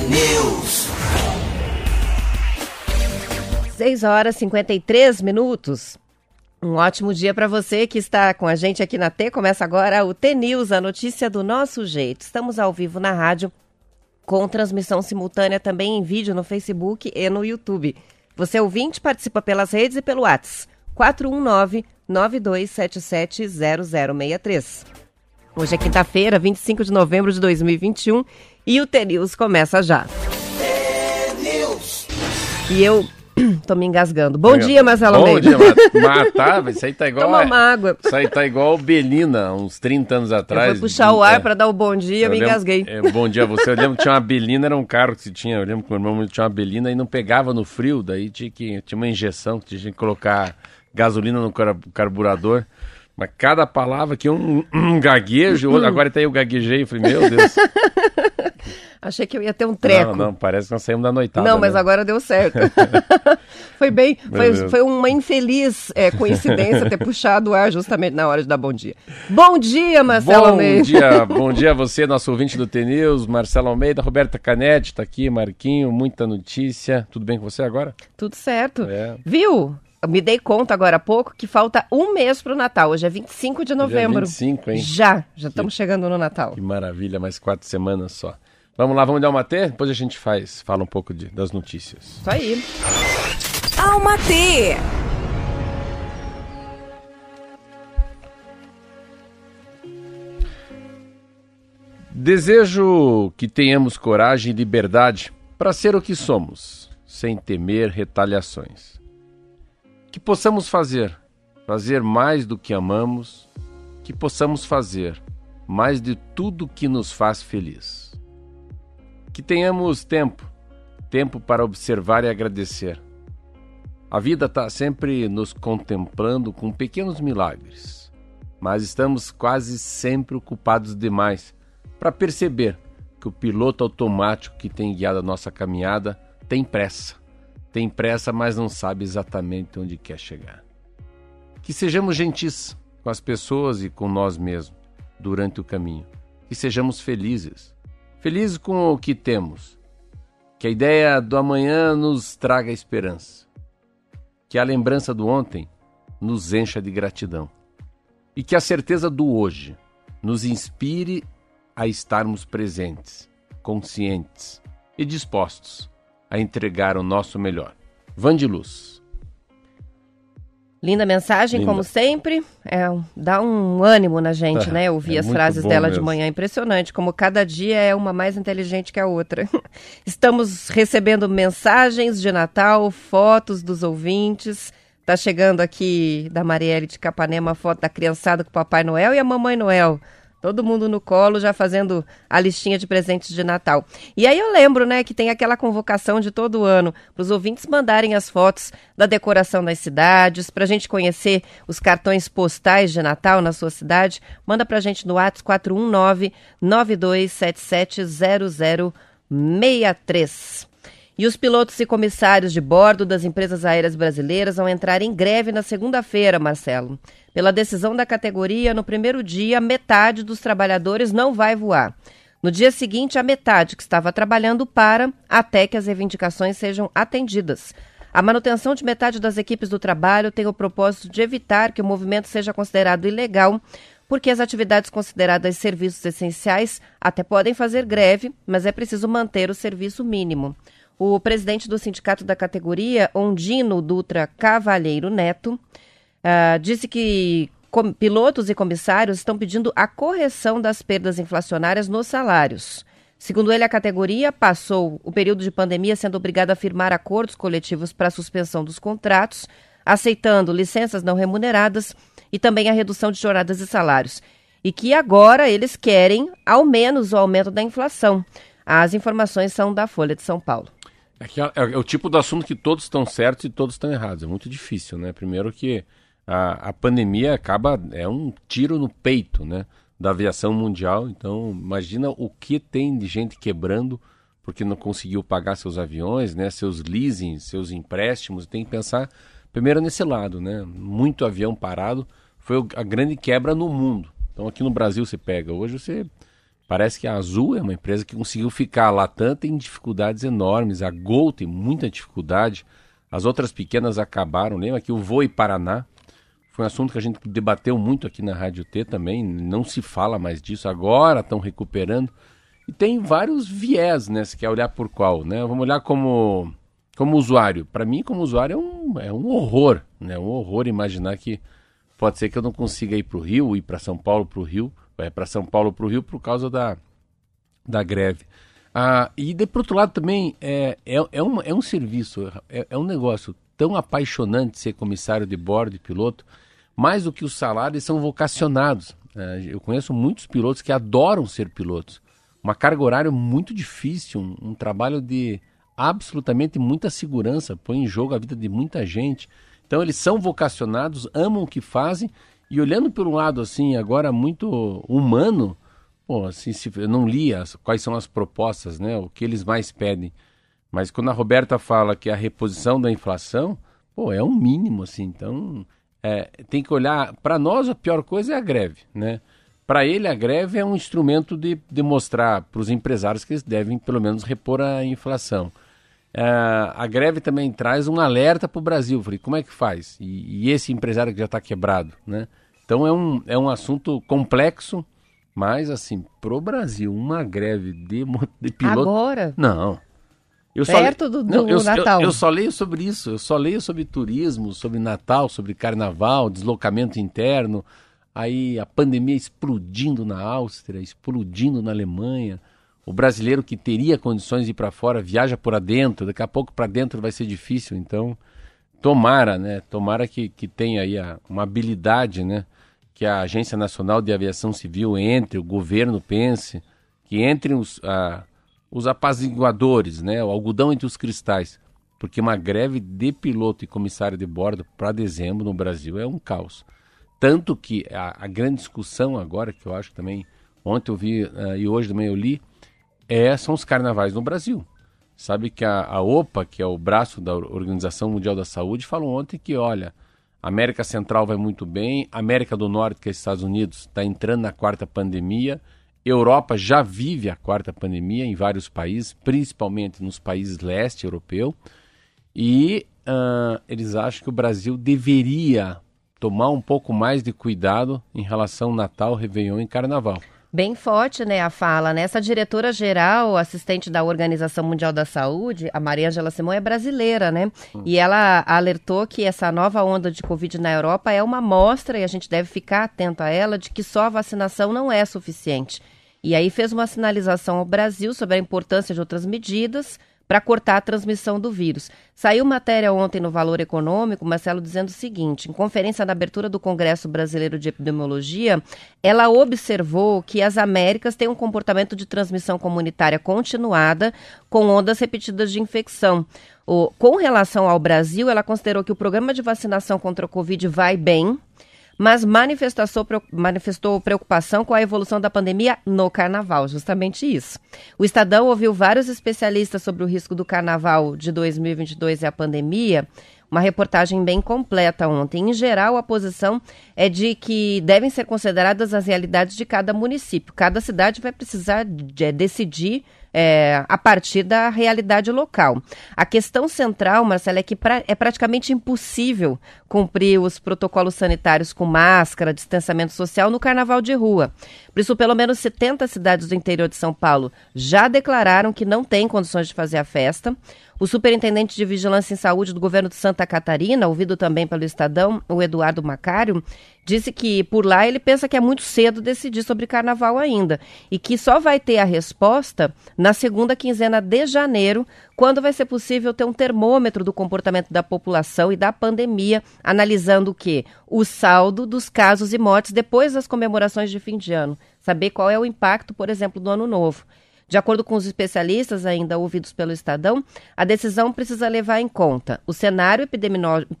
T-News. 6 horas e 53 minutos. Um ótimo dia para você que está com a gente aqui na T. Começa agora o T-News, a notícia do nosso jeito. Estamos ao vivo na rádio, com transmissão simultânea também em vídeo no Facebook e no YouTube. Você ouvinte participa pelas redes e pelo WhatsApp 419-9277-0063. Hoje é quinta-feira, 25 de novembro de 2021 e o T-News começa já. E eu tô me engasgando. Bom dia, Marcelo Bom Almeida. dia, Marta. Marta, isso aí tá igual. Toma uma água. Isso aí tá igual Belina, uns 30 anos Eu atrás. fui puxar o ar É. para dar o bom dia, Eu me lembro- engasguei. é, bom dia a você. Eu lembro que tinha uma Belina, era um carro que se tinha. Eu lembro que meu irmão tinha uma Belina e não pegava no frio, daí tinha, que, tinha uma injeção que tinha que colocar gasolina no car- carburador. Mas cada palavra que um, um gaguejo, outro- agora tá aí eu gaguejei, eu falei, meu Deus. Achei que eu ia ter um treco. Não, não, parece que nós saímos da noitada. Não, mas né? agora deu certo. foi bem, foi, foi uma infeliz é, coincidência ter puxado o ar justamente na hora de dar bom dia. Bom dia, Marcelo Bom Almeida. dia, bom dia a você, nosso ouvinte do TNews, Marcelo Almeida, Roberta Canetti tá aqui, Marquinho, muita notícia. Tudo bem com você agora? Tudo certo. É. Viu? Eu me dei conta agora há pouco que falta um mês pro Natal. Hoje é 25 de novembro. 25, hein? Já, já estamos chegando no Natal. Que maravilha, mais quatro semanas só. Vamos lá, vamos dar uma T? Depois a gente faz, fala um pouco de- das notícias. Isso aí. Alma T. Desejo que tenhamos coragem e liberdade para ser o que somos, sem temer retaliações. Que possamos fazer, fazer mais do que amamos, que possamos fazer mais de tudo que nos faz feliz. Que tenhamos tempo, tempo para observar e agradecer. A vida está sempre nos contemplando com pequenos milagres, mas estamos quase sempre ocupados demais para perceber que o piloto automático que tem guiado a nossa caminhada tem pressa. Tem pressa, mas não sabe exatamente onde quer chegar. Que sejamos gentis com as pessoas e com nós mesmos durante o caminho. Que sejamos felizes. Felizes com o que temos. Que a ideia do amanhã nos traga esperança. Que a lembrança do ontem nos encha de gratidão. E que a certeza do hoje nos inspire a estarmos presentes, conscientes e dispostos a entregar o nosso melhor. Van de Luz. Linda mensagem, Linda. como sempre. É, dá um ânimo na gente, É, né? Ouvir é as frases dela de mesmo. manhã. Impressionante, como cada dia é uma mais inteligente que a outra. Estamos recebendo mensagens de Natal, fotos dos ouvintes. Tá chegando aqui da Marielle de Capanema a foto da criançada com o Papai Noel e a Mamãe Noel. Todo mundo no colo já fazendo a listinha de presentes de Natal. E aí eu lembro, né, que tem aquela convocação de todo ano para os ouvintes mandarem as fotos da decoração das cidades, para a gente conhecer os cartões postais de Natal na sua cidade. Manda para a gente no WhatsApp 419 9277 0063. E os pilotos e comissários de bordo das empresas aéreas brasileiras vão entrar em greve na segunda-feira, Marcelo. Pela decisão da categoria, no primeiro dia, metade dos trabalhadores não vai voar. No dia seguinte, a metade que estava trabalhando para, até que as reivindicações sejam atendidas. A manutenção de metade das equipes do trabalho tem o propósito de evitar que o movimento seja considerado ilegal, porque as atividades consideradas serviços essenciais até podem fazer greve, mas é preciso manter o serviço mínimo. O presidente do sindicato da categoria, Ondino Dutra Cavalheiro Neto, ah, disse que pilotos e comissários estão pedindo a correção das perdas inflacionárias nos salários. Segundo ele, a categoria passou o período de pandemia sendo obrigada a firmar acordos coletivos para a suspensão dos contratos, aceitando licenças não remuneradas e também a redução de jornadas e salários. E que agora eles querem ao menos o aumento da inflação. As informações são da Folha de São Paulo. É, que é, é o tipo do assunto que todos estão certos e todos estão errados. É muito difícil, né? Primeiro que a, a pandemia acaba, é um tiro no peito, né? Da aviação mundial. Então, imagina o que tem de gente quebrando porque não conseguiu pagar seus aviões, né? Seus leasings, seus empréstimos. Tem que pensar primeiro nesse lado, né? Muito avião parado foi a grande quebra no mundo. Então, aqui no Brasil você pega. Hoje você Parece que a Azul é uma empresa que conseguiu ficar lá tanto em dificuldades enormes. A Gol tem muita dificuldade. As outras pequenas acabaram. Lembra que o Voe Paraná foi um assunto que a gente debateu muito aqui na Rádio T também. Não se fala mais disso. Agora estão recuperando. E tem vários viés, né? Se quer olhar por qual, né? Vamos olhar como, como usuário. Para mim, como usuário, é um, é um horror, né? Um horror imaginar que pode ser que eu não consiga ir para o Rio, ir para São Paulo para o Rio é, para São Paulo, para o Rio, por causa da, da greve. Ah, e, de, por outro lado, também é, é, é, um, é um serviço, é, é um negócio tão apaixonante ser comissário de bordo e piloto, mais do que os salários, são vocacionados. É, eu conheço muitos pilotos que adoram ser pilotos. Uma carga horária muito difícil, um, um trabalho de absolutamente muita segurança, põe em jogo a vida de muita gente. Então, eles são vocacionados, amam o que fazem e olhando por um lado assim, agora muito humano, pô, assim, se, eu não li as, quais são as propostas, né? O que eles mais pedem. Mas quando a Roberta fala que a reposição da inflação, pô, é um mínimo, assim. Então, é, tem que olhar. Para nós, a pior coisa é a greve, né? Para ele, a greve é um instrumento de demonstrar para os empresários que eles devem, pelo menos, repor a inflação. É, a greve também traz um alerta para o Brasil. Falei, como é que faz? E, e esse empresário que já está quebrado, né? Então é um, é um assunto complexo, mas assim, pro Brasil, uma greve de, de piloto. Agora? Não. Eu Perto só, do, do não, eu, Natal. Eu, eu, só leio sobre isso. Eu só leio sobre turismo, sobre Natal, sobre carnaval, deslocamento interno. Aí a pandemia explodindo na Áustria, explodindo na Alemanha. O brasileiro que teria condições de ir para fora viaja por adentro. Daqui a pouco para dentro vai ser difícil. Então, tomara, né? Tomara que, que tenha aí a, uma habilidade, né? Que a Agência Nacional de Aviação Civil entre, o governo pense, que entrem os, os apaziguadores, né, o algodão entre os cristais, porque uma greve de piloto e comissário de bordo para dezembro no Brasil é um caos. Tanto que a, a, grande discussão agora, que eu acho que também, ontem eu vi uh, e hoje também eu li, é, são os carnavais no Brasil. Sabe que a, a OPA, que é o braço da Organização Mundial da Saúde, falou ontem que, olha, América Central vai muito bem, América do Norte, que é Estados Unidos, está entrando na quarta pandemia. Europa já vive a quarta pandemia em vários países, principalmente nos países leste europeu. E uh, eles acham que o Brasil deveria tomar um pouco mais de cuidado em relação ao Natal, Réveillon e Carnaval. Bem forte, né, a fala, né? Essa diretora-geral, assistente da Organização Mundial da Saúde, a Maria Angela Simão, é brasileira, né? Hum. E ela alertou que essa nova onda de Covid na Europa é uma mostra, e a gente deve ficar atento a ela, de que só a vacinação não é suficiente. E aí fez uma sinalização ao Brasil sobre a importância de outras medidas, para cortar a transmissão do vírus. Saiu matéria ontem no Valor Econômico, Marcelo, dizendo o seguinte: em conferência na abertura do Congresso Brasileiro de Epidemiologia, ela observou que as Américas têm um comportamento de transmissão comunitária continuada, com ondas repetidas de infecção. O, com relação ao Brasil, ela considerou que o programa de vacinação contra o Covid vai bem mas manifestou preocupação com a evolução da pandemia no carnaval, justamente isso. O Estadão ouviu vários especialistas sobre o risco do carnaval de 2022 e a pandemia. Uma reportagem bem completa ontem. Em geral, a posição é de que devem ser consideradas as realidades de cada município. Cada cidade vai precisar de, decidir é, a partir da realidade local. A questão central, Marcela, é que pra, é praticamente impossível cumprir os protocolos sanitários com máscara, distanciamento social no carnaval de rua. Por isso, pelo menos 70 cidades do interior de São Paulo já declararam que não têm condições de fazer a festa. O superintendente de Vigilância em Saúde do governo de Santa Catarina, ouvido também pelo Estadão, o Eduardo Macário, disse que por lá ele pensa que é muito cedo decidir sobre carnaval ainda e que só vai ter a resposta na segunda quinzena de janeiro, quando vai ser possível ter um termômetro do comportamento da população e da pandemia, analisando o que? O saldo dos casos e mortes depois das comemorações de fim de ano. Saber qual é o impacto, por exemplo, do ano novo. De acordo com os especialistas ainda ouvidos pelo Estadão, a decisão precisa levar em conta o cenário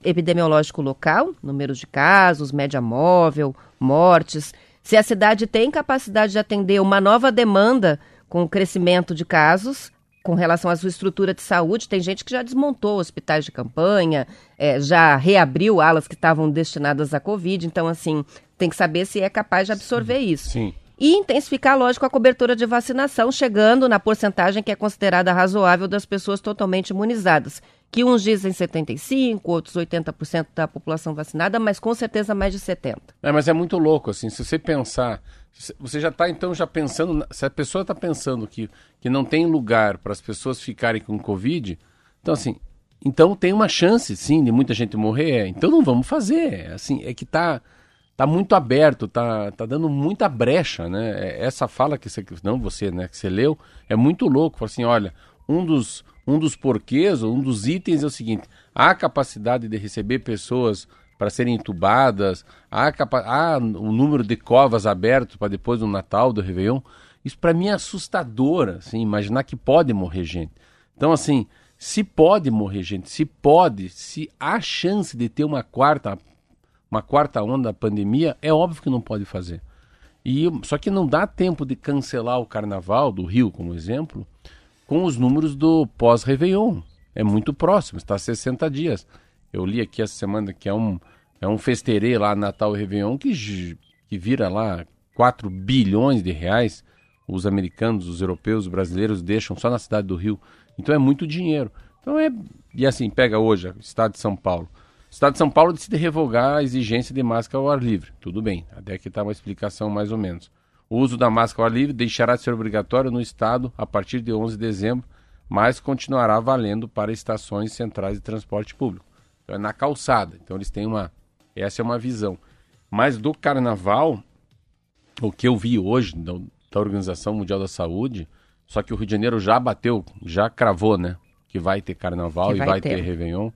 epidemiológico local, números de casos, média móvel, mortes, se a cidade tem capacidade de atender uma nova demanda com o crescimento de casos, com relação à sua estrutura de saúde, tem gente que já desmontou hospitais de campanha, é, já reabriu alas que estavam destinadas à Covid. Então, assim, tem que saber se é capaz de absorver sim, isso. Sim. E intensificar, lógico, a cobertura de vacinação, chegando na porcentagem que é considerada razoável das pessoas totalmente imunizadas. Que uns dizem 75%, outros 80% da população vacinada, mas com certeza mais de 70%. É, mas é muito louco, assim, se você pensar, você já está então já pensando, se a pessoa está pensando que, que não tem lugar para as pessoas ficarem com Covid, então assim, então tem uma chance, sim, de muita gente morrer, é, então não vamos fazer, assim, é que está tá muito aberto, tá, tá dando muita brecha, né? É, essa fala que você, não você, né, que você leu, é muito louco. Fala assim, olha, um dos, um dos porquês, um dos itens é o seguinte: há capacidade de receber pessoas para serem entubadas, há, capa há um número de covas abertos para depois do Natal, do Réveillon. Isso para mim é assustador, assim, imaginar que pode morrer gente. Então, assim, se pode morrer gente, se pode, se há chance de ter uma quarta uma quarta onda da pandemia, é óbvio que não pode fazer. E só que não dá tempo de cancelar o carnaval do Rio, como exemplo, com os números do pós-Réveillon. É muito próximo, está a 60 dias. Eu li aqui essa semana que é um, é um festerê lá, Natal e Réveillon, que, que vira lá 4 bilhões de reais. Os americanos, os europeus, os brasileiros deixam só na cidade do Rio. Então é muito dinheiro. Então é. E assim, pega hoje o estado de São Paulo. O Estado de São Paulo decide revogar a exigência de máscara ao ar livre. Tudo bem, até aqui está uma explicação mais ou menos. O uso da máscara ao ar livre deixará de ser obrigatório no Estado a partir de 11 de dezembro, mas continuará valendo para estações centrais de transporte público. Então, é na calçada. Então eles têm uma. Essa é uma visão. Mas do carnaval, o que eu vi hoje da, Organização Mundial da Saúde, só que o Rio de Janeiro já bateu, já cravou, né? Que vai ter carnaval que e vai, vai ter. ter Réveillon.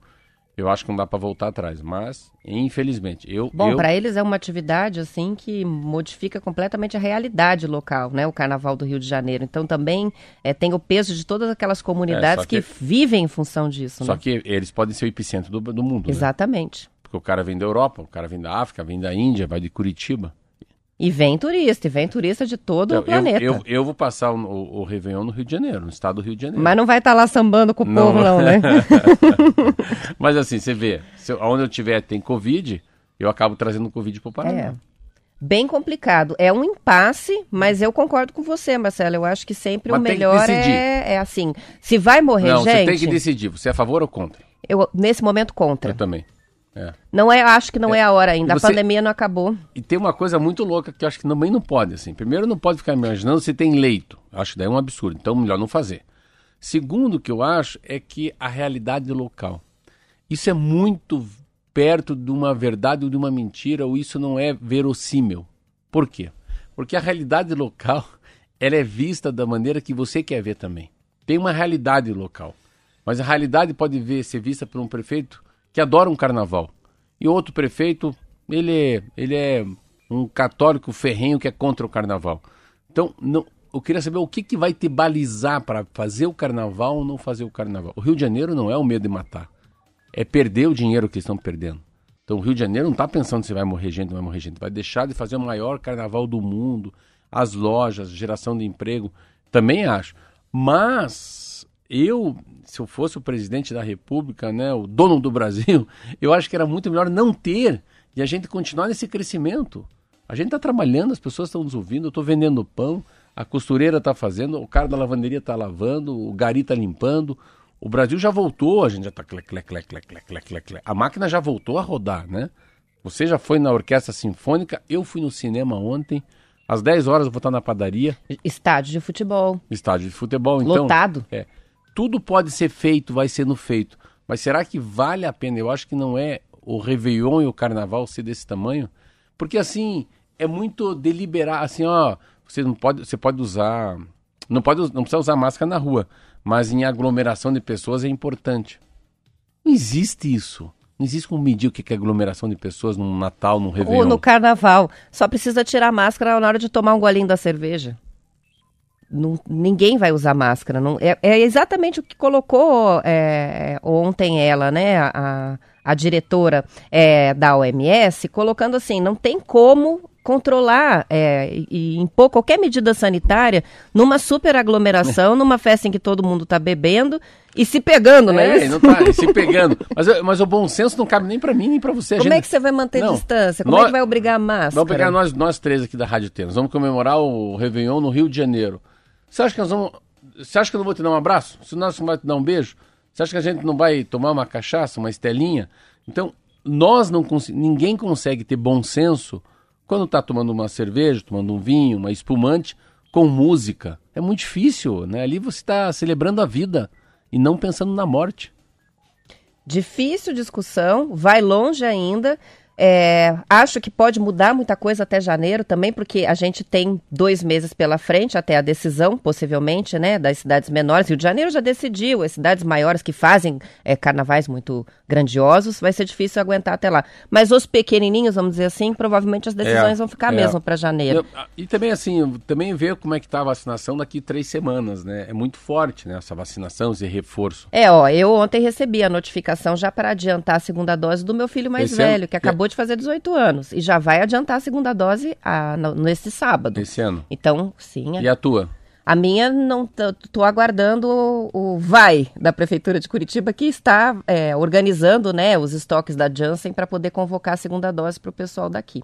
Eu acho que não dá para voltar atrás, mas infelizmente eu. Bom, eu... para eles é uma atividade assim que modifica completamente a realidade local, né? O Carnaval do Rio de Janeiro. Então também é, tem o peso de todas aquelas comunidades é, que... que... vivem em função disso. Só né? que eles podem ser o epicentro do, do mundo. Né? Exatamente. Né? Porque o cara vem da Europa, o cara vem da África, vem da Índia, vai de Curitiba. E vem turista, e vem turista de todo o planeta. Eu, eu, eu, vou passar o, o, o Réveillon no Rio de Janeiro, no estado do Rio de Janeiro. Mas não vai estar tá lá sambando com o não. povo, não, né? Mas assim, você vê, se, onde eu tiver tem Covid, eu acabo trazendo Covid para o Paraná. É. Bem complicado. É um impasse, mas eu concordo com você, Marcelo. Eu acho que sempre mas o melhor é, é, assim. Se vai morrer não, gente. Você tem que decidir. Você é a favor ou contra? Eu, nesse momento, contra. Eu também. É. Não é, acho que não é, é a hora ainda. Você... A pandemia não acabou. E tem uma coisa muito louca que eu acho que também não pode, assim. Primeiro, não pode ficar imaginando se tem leito. Acho que daí é um absurdo. Então, melhor não fazer. Segundo, o que eu acho é que a realidade local. Isso é muito perto de uma verdade ou de uma mentira, ou isso não é verossímil. Por quê? Porque a realidade local, ela é vista da maneira que você quer ver também. Tem uma realidade local. Mas a realidade pode ver, ser vista por um prefeito que adora um carnaval. E outro prefeito, ele é, ele é um católico ferrenho que é contra o carnaval. Então, não, eu queria saber o que, que vai te balizar para fazer o carnaval ou não fazer o carnaval. O Rio de Janeiro não é o medo de matar, é perder o dinheiro que eles estão perdendo. Então o Rio de Janeiro não está pensando se vai morrer gente ou não vai morrer gente. Vai deixar de fazer o maior carnaval do mundo, as lojas, geração de emprego. Também acho. Mas eu, se eu fosse o presidente da República, né, o dono do Brasil, eu acho que era muito melhor não ter e a gente continuar nesse crescimento. A gente está trabalhando, as pessoas estão nos ouvindo, eu estou vendendo pão, a costureira está fazendo, o cara da lavanderia está lavando, o gari está limpando. O Brasil já voltou, a gente já está clec, clec, clec, clec, clec, clec, clec. A máquina já voltou a rodar, né? Você já foi na orquestra sinfônica, eu fui no cinema ontem. Às 10 horas eu vou estar na padaria. Estádio de futebol. Estádio de futebol, então. Lotado. É tudo pode ser feito, vai sendo feito. Mas será que vale a pena? Eu acho que não é o Réveillon e o Carnaval ser desse tamanho. Porque assim, é muito deliberar, assim, ó, você não pode, você pode usar, não pode, não precisa usar máscara na rua, mas em aglomeração de pessoas é importante. Não existe isso. Não existe como medir o que é aglomeração de pessoas no Natal, no Réveillon. Ou no Carnaval. Só precisa tirar a máscara na hora de tomar um golinho da cerveja. Não, ninguém vai usar máscara. Não, é, é exatamente o que colocou é, ontem ela, né? A, a diretora é, da OMS, colocando assim, não tem como controlar é, e, impor qualquer medida sanitária numa super aglomeração, numa festa em que todo mundo está bebendo e se pegando, não é, é? Não tá, se pegando. Mas, mas o bom senso não cabe nem para mim nem para você. Como gente... é que você vai manter não, distância? Como nós, é que vai obrigar a máscara? Vamos pegar nós, nós três aqui da Rádio Tênis. Vamos comemorar o Réveillon no Rio de Janeiro. Você acha que nós vamos... Você acha que eu não vou te dar um abraço? Se nós não vai te dar um beijo? Você acha que a gente não vai tomar uma cachaça, uma estelinha? Então, nós não conseguimos... Ninguém consegue ter bom senso quando está tomando uma cerveja, tomando um vinho, uma espumante, com música. É muito difícil, né? Ali você está celebrando a vida e não pensando na morte. Difícil discussão, vai longe ainda. É, acho que pode mudar muita coisa até janeiro também, porque a gente tem dois meses pela frente até a decisão, possivelmente, né, das cidades menores. Rio de Janeiro já decidiu, as cidades maiores que fazem é, carnavais muito grandiosos, vai ser difícil aguentar até lá. Mas os pequenininhos, vamos dizer assim, provavelmente as decisões é, vão ficar é. mesmo para janeiro. Eu, e também assim, também ver como é que está a vacinação daqui três semanas, né? É muito forte, né, essa vacinação, esse reforço. É, ó, eu ontem recebi a notificação já para adiantar a segunda dose do meu filho mais esse velho, que acabou acabou de fazer 18 anos e já vai adiantar a segunda dose a, no, nesse sábado. Esse ano. Então, sim. E a tua? A minha não estou aguardando o, o, vai da prefeitura de Curitiba que está é, organizando né, os estoques da Janssen para poder convocar a segunda dose para o pessoal daqui.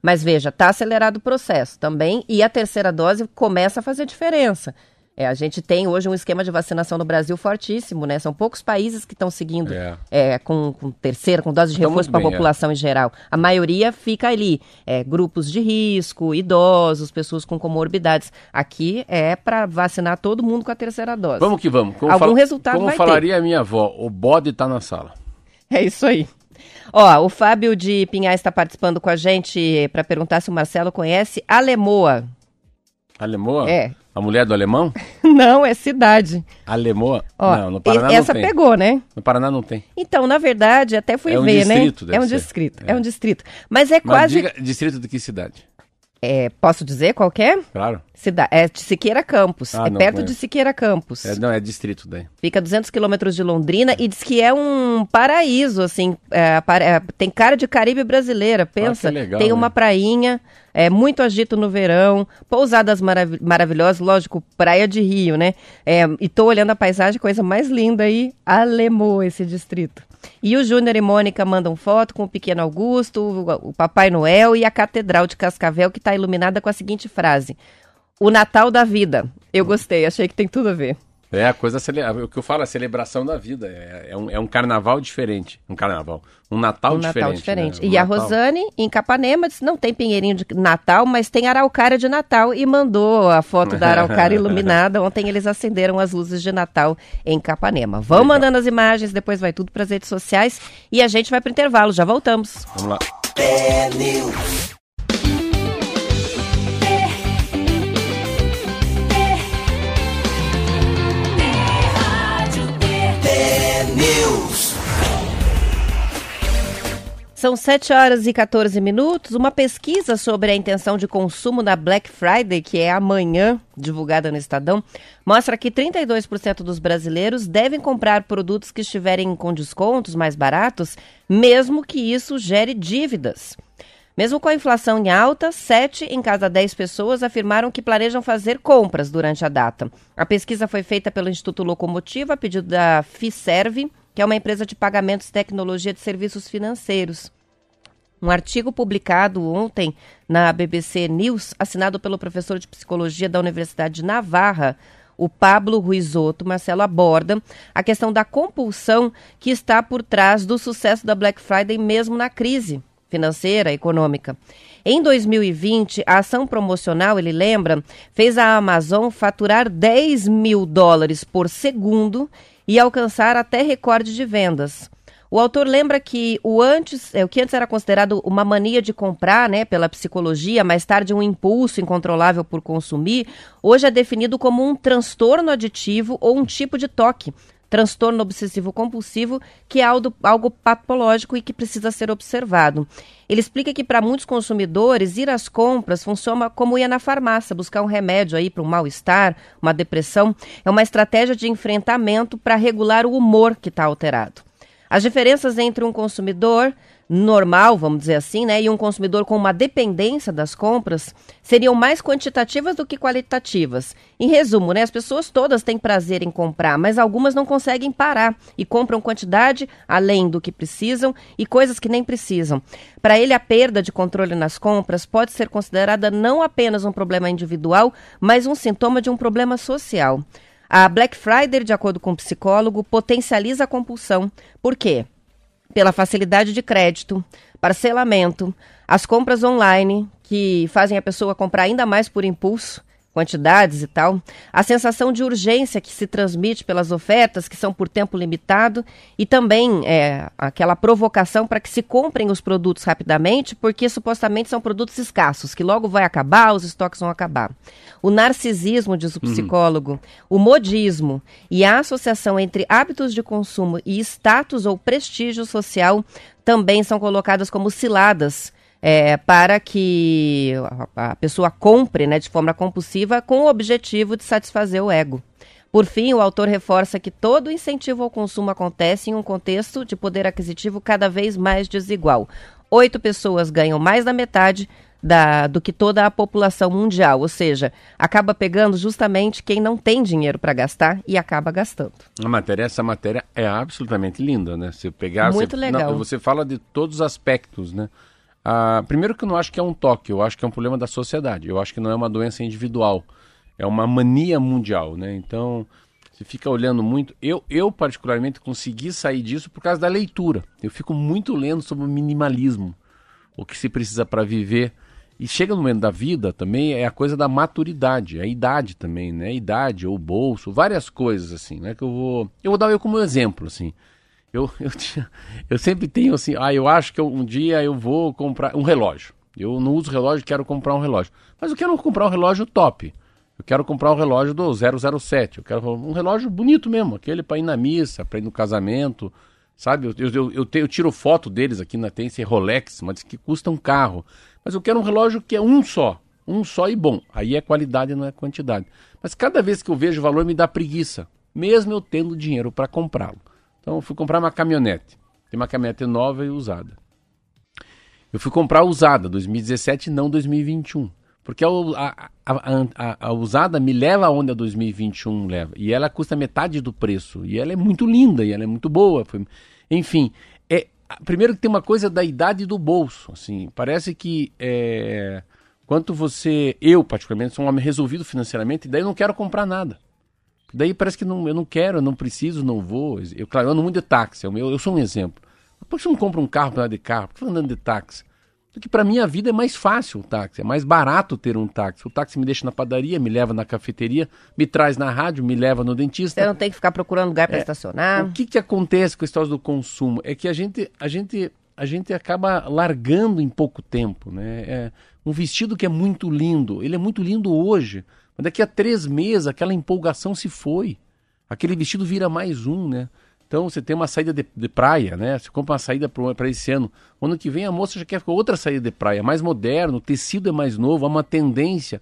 Mas veja, está acelerado o processo também e a terceira dose começa a fazer diferença. É, a gente tem hoje um esquema de vacinação no Brasil fortíssimo, né? São poucos países que estão seguindo é. É, com, com, terceira, com dose de reforço para a é. população é. em geral. A maioria fica ali, é, grupos de risco, idosos, pessoas com comorbidades. Aqui é para vacinar todo mundo com a terceira dose. Vamos que vamos. Como Algum resultado Como vai falaria ter. a minha avó, o bode está na sala. É isso aí. Ó, o Fábio de Pinhais está participando com a gente para perguntar se o Marcelo conhece Alemoa. Alemoa? É. A mulher do alemão? não, é cidade. Alemoa? Ó, não, no Paraná essa não tem. pegou, né? No Paraná não tem. Então, na verdade, até fui é um ver, né? distrito, né? É um distrito, é. é. um distrito. Mas é Mas quase. Diga, distrito de que cidade? É, posso dizer qual é? Claro. Cida é de Siqueira Campos. Ah, é perto conheço. de Siqueira Campos. É, não, é distrito daí. Fica a 200 quilômetros de Londrina e diz que é um paraíso, assim. É, é, tem cara de Caribe brasileira, pensa. Ah, legal, tem uma né? prainha, é muito agito no verão, pousadas marav maravilhosas, lógico, praia de Rio, né? É, e tô olhando a paisagem, coisa mais linda aí, Alemô, esse distrito. E o Júnior e Mônica mandam foto com o pequeno Augusto, o, o Papai Noel e a Catedral de Cascavel, que está iluminada com a seguinte frase: O Natal da Vida. Eu gostei, achei que tem tudo a ver. É a coisa, o que eu falo, a celebração da vida. É, é, um, é um carnaval diferente. Um carnaval. Um Natal um diferente. Natal diferente. Né? Um e Natal. a Rosane, em Capanema, disse: não tem pinheirinho de Natal, mas tem araucária de Natal. E mandou a foto da araucária iluminada. Ontem eles acenderam as luzes de Natal em Capanema. Vão Legal. mandando as imagens, depois vai tudo para as redes sociais. E a gente vai para o intervalo. Já voltamos. Vamos lá. São 7 horas e 14 minutos. Uma pesquisa sobre a intenção de consumo da Black Friday, que é amanhã, divulgada no Estadão, mostra que 32% dos brasileiros devem comprar produtos que estiverem com descontos mais baratos, mesmo que isso gere dívidas. Mesmo com a inflação em alta, 7 em cada 10 pessoas afirmaram que planejam fazer compras durante a data. A pesquisa foi feita pelo Instituto Locomotiva a pedido da FISERV, que é uma empresa de pagamentos e tecnologia de serviços financeiros. Um artigo publicado ontem na BBC News, assinado pelo professor de psicologia da Universidade de Navarra, o Pablo Ruizotto, Marcelo aborda a questão da compulsão que está por trás do sucesso da Black Friday mesmo na crise financeira, econômica. Em 2020, a ação promocional, ele lembra, fez a Amazon faturar 10 mil dólares por segundo e alcançar até recorde de vendas. O autor lembra que o antes, é, o que antes era considerado uma mania de comprar, né, pela psicologia, mais tarde um impulso incontrolável por consumir, hoje é definido como um transtorno aditivo ou um tipo de toque, transtorno obsessivo compulsivo, que é algo, algo patológico e que precisa ser observado. Ele explica que para muitos consumidores ir às compras funciona como ir na farmácia, buscar um remédio aí para um mal-estar, uma depressão, é uma estratégia de enfrentamento para regular o humor que está alterado. As diferenças entre um consumidor normal, vamos dizer assim, né, e um consumidor com uma dependência das compras seriam mais quantitativas do que qualitativas. Em resumo, né, as pessoas todas têm prazer em comprar, mas algumas não conseguem parar e compram quantidade além do que precisam e coisas que nem precisam. Para ele, a perda de controle nas compras pode ser considerada não apenas um problema individual, mas um sintoma de um problema social. A Black Friday, de acordo com o psicólogo, potencializa a compulsão. Por quê? Pela facilidade de crédito, parcelamento, as compras online, que fazem a pessoa comprar ainda mais por impulso, quantidades e tal, a sensação de urgência que se transmite pelas ofertas que são por tempo limitado e também é, aquela provocação para que se comprem os produtos rapidamente, porque supostamente são produtos escassos, que logo vai acabar, os estoques vão acabar. O narcisismo, diz o uhum. psicólogo, uhum. o modismo e a associação entre hábitos de consumo e status ou prestígio social também são colocadas como ciladas é, para que a pessoa compre né, de forma compulsiva com o objetivo de satisfazer o ego. Por fim, o autor reforça que todo incentivo ao consumo acontece em um contexto de poder aquisitivo cada vez mais desigual. Oito pessoas ganham mais da metade da, do que toda a população mundial, ou seja, acaba pegando justamente quem não tem dinheiro para gastar e acaba gastando. A matéria, essa matéria é absolutamente linda, né? Você pegar, muito você, legal. Não, você fala de todos os aspectos, né? Ah, primeiro que eu não acho que é um toque, eu acho que é um problema da sociedade. Eu acho que não é uma doença individual, é uma mania mundial, né? Então, você fica olhando muito. Eu, eu particularmente consegui sair disso por causa da leitura. Eu fico muito lendo sobre o minimalismo, o que se precisa para viver. E chega no momento da vida também é a coisa da maturidade, a idade também, né? A idade ou bolso, várias coisas assim, né? Que eu vou, eu vou dar eu como exemplo assim. Eu, eu, tinha, eu sempre tenho assim, ah, eu acho que eu, um dia eu vou comprar um relógio. Eu não uso relógio, quero comprar um relógio. Mas eu quero comprar um relógio top. Eu quero comprar um relógio do 007. Eu quero um relógio bonito mesmo, aquele para ir na missa, para ir no casamento, sabe? Eu, eu, eu, eu, tiro foto deles aqui na tem esse Rolex, mas que custa um carro. Mas eu quero um relógio que é um só, um só e bom. Aí é qualidade, não é quantidade. Mas cada vez que eu vejo o valor me dá preguiça, mesmo eu tendo dinheiro para comprá-lo. Então eu fui comprar uma caminhonete. Tem uma caminhonete nova e usada. Eu fui comprar usada, 2017 não 2021. Porque a, a, a, a, usada me leva aonde a 2021 leva. E ela custa metade do preço. E ela é muito linda, e ela é muito boa. Foi... Enfim, é, primeiro que tem uma coisa da idade do bolso. Assim, parece que é, quanto você, eu particularmente, sou um homem resolvido financeiramente, e daí eu não quero comprar nada. Daí parece que não, eu não quero, eu não preciso, não vou. Eu, claro, eu ando muito de táxi, eu, eu sou um exemplo. Por que você não compra um carro para andar de carro? Por que você andando de táxi? Porque para mim a vida é mais fácil o táxi, é mais barato ter um táxi. O táxi me deixa na padaria, me leva na cafeteria, me traz na rádio, me leva no dentista. Você não tem que ficar procurando lugar para é, estacionar. O que, que acontece com a história do consumo? É que a gente, a gente, a gente acaba largando em pouco tempo. Né? É um vestido que é muito lindo, ele é muito lindo hoje, mas daqui a três meses aquela empolgação se foi. Aquele vestido vira mais um, né? Então você tem uma saída de, de praia, né? Você compra uma saída para esse ano. O ano que vem a moça já quer outra saída de praia, mais moderno, o tecido é mais novo, há uma tendência.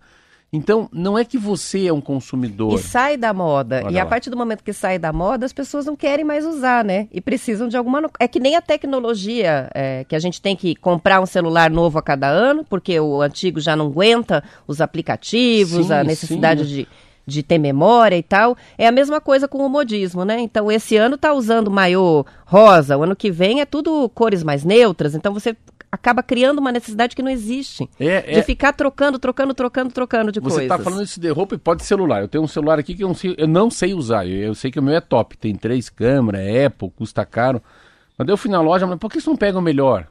Então, não é que você é um consumidor. E sai da moda. Olha e lá. a partir do momento que sai da moda, as pessoas não querem mais usar, né? E precisam de alguma. É que nem a tecnologia, é, que a gente tem que comprar um celular novo a cada ano, porque o antigo já não aguenta os aplicativos, sim, a necessidade sim. de de ter memória e tal. É a mesma coisa com o modismo, né? Então, esse ano tá usando maiô rosa, o ano que vem é tudo cores mais neutras, então você acaba criando uma necessidade que não existe. É, de é... ficar trocando, trocando, trocando, trocando de Você coisas. Você está falando isso de roupa e pode celular. Eu tenho um celular aqui que eu não sei, eu não sei usar. Eu, eu, sei que o meu é top. Tem três câmeras, é Apple, custa caro. Mas eu fui na loja, mas por que você não pega o melhor?